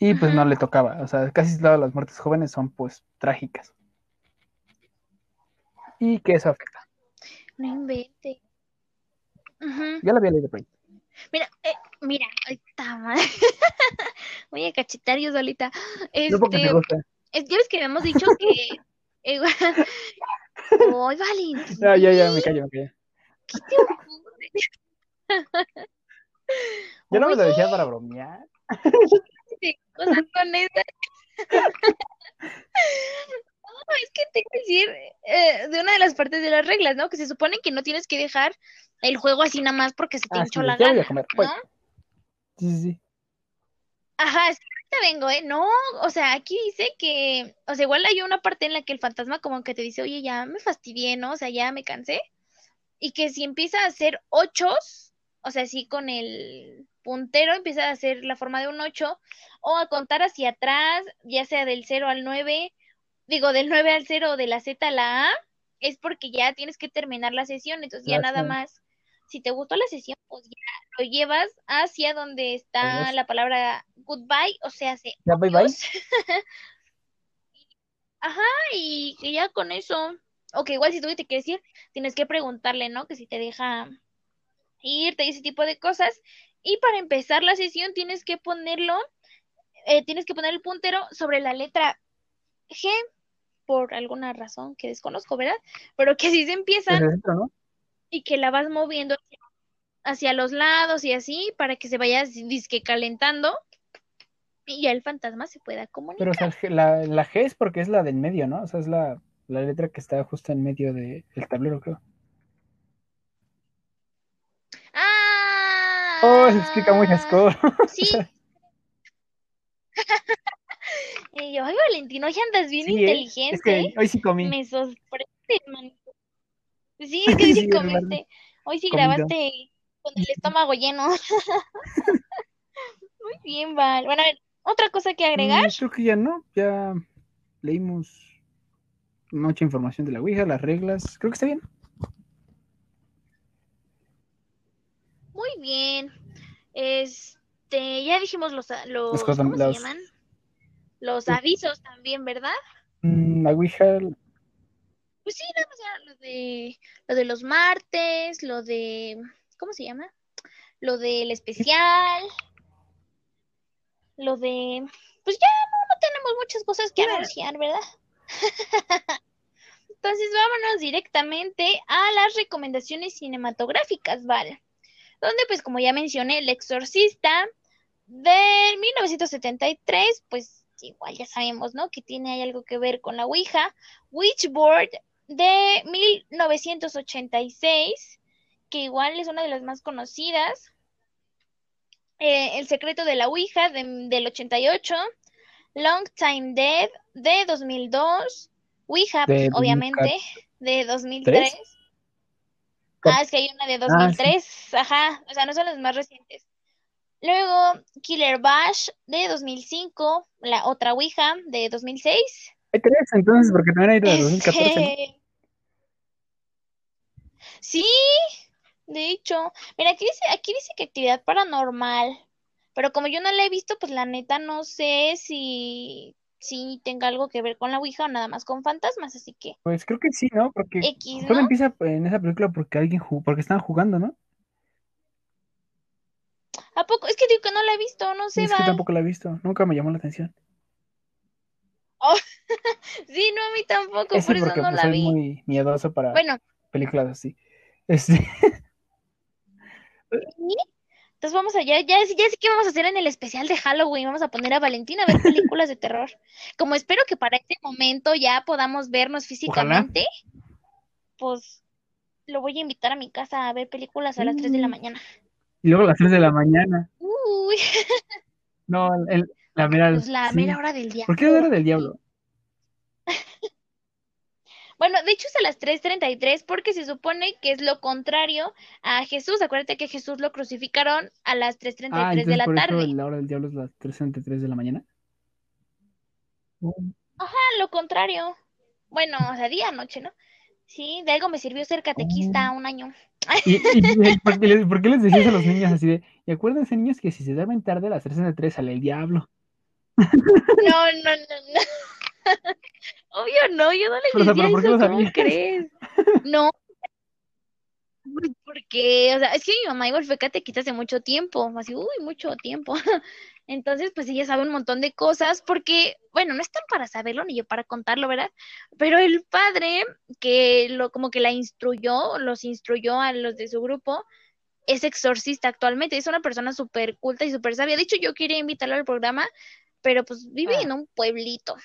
Y pues no le tocaba, o sea, casi todas las muertes jóvenes son pues trágicas. Y que eso afecta. No invente. Ujú. Ya lo había leído por ahí. Mira, eh, mira, está madre. Voy a cachetar yo solita. No porque te Este, gusta. Es, ya ves que habíamos dicho que. eh, ¡Ay, Valentín! Ah, ya, ya, me callo, me callo. ¿Qué te ocurre? Yo no me lo decía para bromear. ¿qué cosas con esa? No, es que te que decir eh, de una de las partes de las reglas, ¿no? Que se supone que no tienes que dejar el juego así nada más porque se te Ah, sí, hinchó la ya voy a gana, comer. Voy. ¿no? Sí, sí, sí. Ajá, es que ahorita vengo, ¿eh? No, o sea, aquí dice que, o sea, igual hay una parte en la que el fantasma como que te dice, oye, ya me fastidié, ¿no? O sea, ya me cansé. Y que si empieza a hacer ochos, o sea, así con el puntero empieza a hacer la forma de un ocho, o a contar hacia atrás, ya sea del 0 al 9, digo, del 9 al 0 o de la Z a la A, es porque ya tienes que terminar la sesión, entonces ya Ah, nada más, si te gustó la sesión, pues ya lo llevas hacia donde está Adiós. la palabra goodbye, o sea, se Ya, bye, bye. Ajá, y que ya con eso, o que igual si tú te quieres ir, tienes que preguntarle, ¿no? Que si te deja irte y ese tipo de cosas. Y para empezar la sesión tienes que ponerlo, eh, tienes que poner el puntero sobre la letra G, por alguna razón que desconozco, ¿verdad? Pero que así se empiezan dentro, ¿no? y que la vas moviendo hacia, los lados y así para que se vaya disque calentando y ya el fantasma se pueda comunicar. Pero o sea, la, la G es porque es la del medio, ¿no? O sea, es la, la letra que está justo en medio del tablero, creo. ¡Ah! Oh, se explica muchas cosas. Sí. Y yo, ay, Valentino, ya andas bien Sí, ¿eh? inteligente. Es que hoy sí comí. Me sorprende, manito. Sí, es que hoy sí comiste. Hoy sí Comido. grabaste con el estómago lleno. Muy bien, Val. Bueno, a ver, otra cosa que agregar. Mm, creo que ya no, ya leímos mucha información de la Ouija, las reglas. Creo que está bien. Muy bien. Este, ya dijimos los, a- los, Los cosas- ¿cómo se llaman? Los avisos también, ¿verdad? Mm, La Ouija, Pues sí, nada más lo de, lo de los martes, lo de, ¿cómo se llama? Lo del especial, lo de, pues ya no, no tenemos muchas cosas que anunciar, ¿verdad? Entonces vámonos directamente a las recomendaciones cinematográficas, ¿vale? Donde pues como ya mencioné, El Exorcista del 1973, pues igual ya sabemos, ¿no? Que tiene algo que ver con la Ouija. Witchboard de 1986, que igual es una de las más conocidas. eh, El secreto de la Ouija de- del 88, Long Time Dead de 2002, Ouija, De obviamente, de 2003. ¿Cuál? Ah, es que hay una de Ah, 2003, ajá, o sea, no son las más recientes. Luego, Killer Bash de 2005, la otra Ouija de 2006. Hay tres entonces, porque también hay de 2014. Este, Sí, de hecho, mira, aquí dice, aquí dice que actividad paranormal, pero como yo no la he visto, pues la neta no sé si, si tenga algo que ver con la Ouija o nada más con fantasmas, así que Pues creo que sí, ¿no? Porque X, empieza en esa película porque alguien jugó, porque estaban jugando, ¿no? ¿A poco? Es que digo que no la he visto, no sé, es que Val. tampoco la he visto, nunca me llamó la atención. Sí, no, a mí tampoco, Ese por eso porque no pues, la soy vi. muy miedoso para Bueno, películas así. Este. Entonces vamos allá, ya, ya sé qué vamos a hacer en el especial de Halloween, vamos a poner a Valentina a ver películas de terror. Como espero que para este momento ya podamos vernos físicamente, pues lo voy a invitar a mi casa a ver películas a las 3 de la Mm. mañana. y luego a las 3 de la mañana. Uy, No, el- la mera, pues la sí. mera hora del ¿Por qué la diablo. hora del diablo? Bueno, de hecho es a las 3:33 porque se supone que es lo contrario a Jesús. Acuérdate que Jesús lo crucificaron a las Ah, 3:33 de entonces la por eso tarde. la hora del diablo es las 3.33 de la mañana. Ah, lo contrario. Bueno, o sea, día, noche, ¿no? Sí, de algo me sirvió ser catequista un año. ¿Y, y- y por, qué les, por qué les decías a los niños así de, y acuérdense niños que si se duermen tarde a las 3.33 sale el diablo? No, no, no, no. Obvio no, yo no les Pero, decía ¿pero eso, ¿cómo crees? No, pues, porque, o sea, es que mi mamá igual fue catequista hace mucho tiempo, así, uy, mucho tiempo. Entonces, pues ella sabe un montón de cosas, porque, bueno, no están para saberlo ni yo para contarlo, ¿verdad? Pero el padre que lo, como que la instruyó, los instruyó a los de su grupo, es exorcista actualmente, es una persona súper culta y súper sabia. De hecho, yo quería invitarlo al programa, pero pues vive Ah. en un pueblito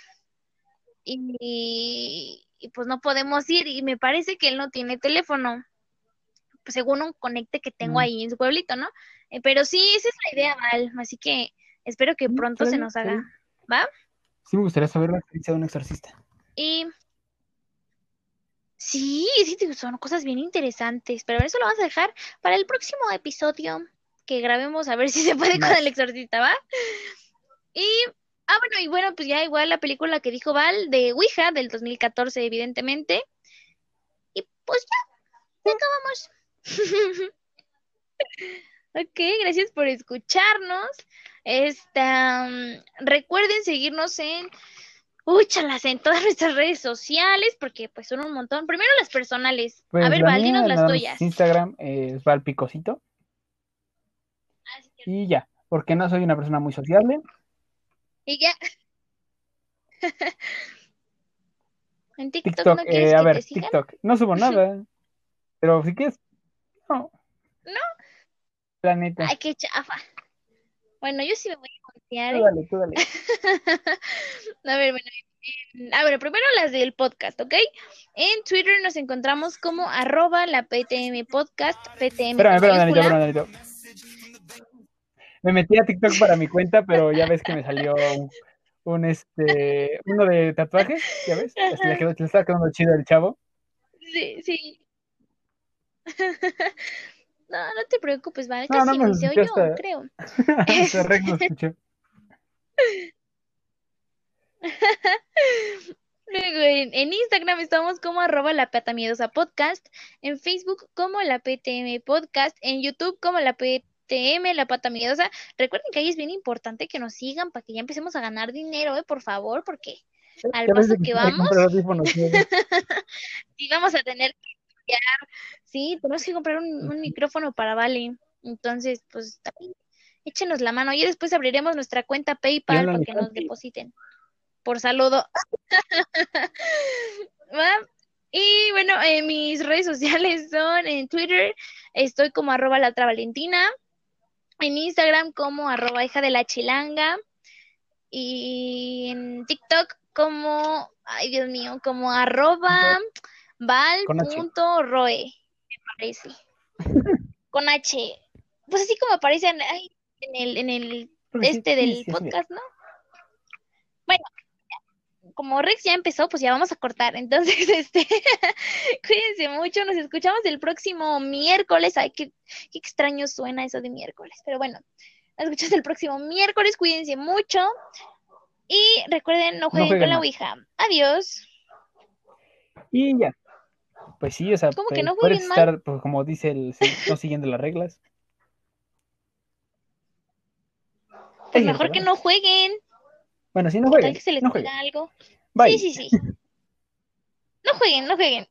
y, y, pues no podemos ir y me parece que él no tiene teléfono, pues, según un conecte que tengo Mm. ahí en su pueblito, ¿no? Eh, pero sí, esa es la idea, Val, así que espero que pronto se nos haga. ¿va? Sí me gustaría saber la experiencia de un exorcista. Y sí, sí, son cosas bien interesantes, pero eso lo vamos a dejar para el próximo episodio que grabemos a ver si se puede con el exorcista, ¿va? Y, ah, bueno, y bueno, pues ya igual la película que dijo Val de Ouija del 2014, evidentemente. Y pues ya, ya acabamos. Ok, gracias por escucharnos. Esta, recuerden seguirnos en Úchalas en todas nuestras redes sociales, porque pues son un montón. Primero las personales. Pues A ver, la Val, dinos las tuyas. Instagram es Valpicosito Así que- y ya, porque no soy una persona muy sociable. Y ya. En TikTok, TikTok, no quieres eh, a que ver, te sigan. TikTok, no subo nada, pero si quieres, no. No. La neta, Ay, qué chafa. Bueno, yo sí me voy a confiar, tú dale, tú dale. A ver, bueno, em, a ver, primero las del podcast, ¿ok? En Twitter nos encontramos como arroba la PTM Podcast, PTM Espérame, espérame, Danito, espérame, Danito. Me metí a TikTok para mi cuenta, pero ya ves que me salió un, un, este, uno de tatuajes, ya ves, le, quedó, le estaba quedando chido el chavo. Sí, sí. No, no te preocupes, No, casi no me ni se oyó, hasta- creo. Se re escuché. Luego en, en Instagram estamos como arroba la pata miedosa podcast, en Facebook como la PTM podcast, en YouTube como la PTM, la pata miedosa. Recuerden que ahí es bien importante que nos sigan para que ya empecemos a ganar dinero, eh, por favor, porque al paso que vamos, sí vamos a tener que estudiar, sí, tenemos que comprar un, un micrófono para Vale. Entonces, pues también échenos la mano. Y después abriremos nuestra cuenta PayPal para que nos depositen. Por saludo. Y bueno, eh, mis redes sociales son en Twitter, estoy como arroba la otra Valentina, en Instagram como arroba hija de la chilanga y en TikTok como, ay Dios mío, como arroba val.roe, me parece. Con H. Pues así como aparecen, ay, en el, en el sí, este del podcast, ¿no? Bueno, como Rex ya empezó, pues ya vamos a cortar. Entonces, este, cuídense mucho. Nos escuchamos el próximo miércoles. Ay, qué, qué extraño suena eso de miércoles. Pero bueno, nos escuchamos el próximo miércoles. Cuídense mucho. Y recuerden, no jueguen jueguen con la. Ouija. Adiós. Y ya. Pues sí, o sea, ¿Cómo que pues, no jueguen mal? estar, pues, como dice el, no siguiendo las reglas. Pues mejor que no jueguen. Bueno, si no Tal jueguen, que se les no jueguen. algo. Bye. Sí, sí, sí. No jueguen, no jueguen.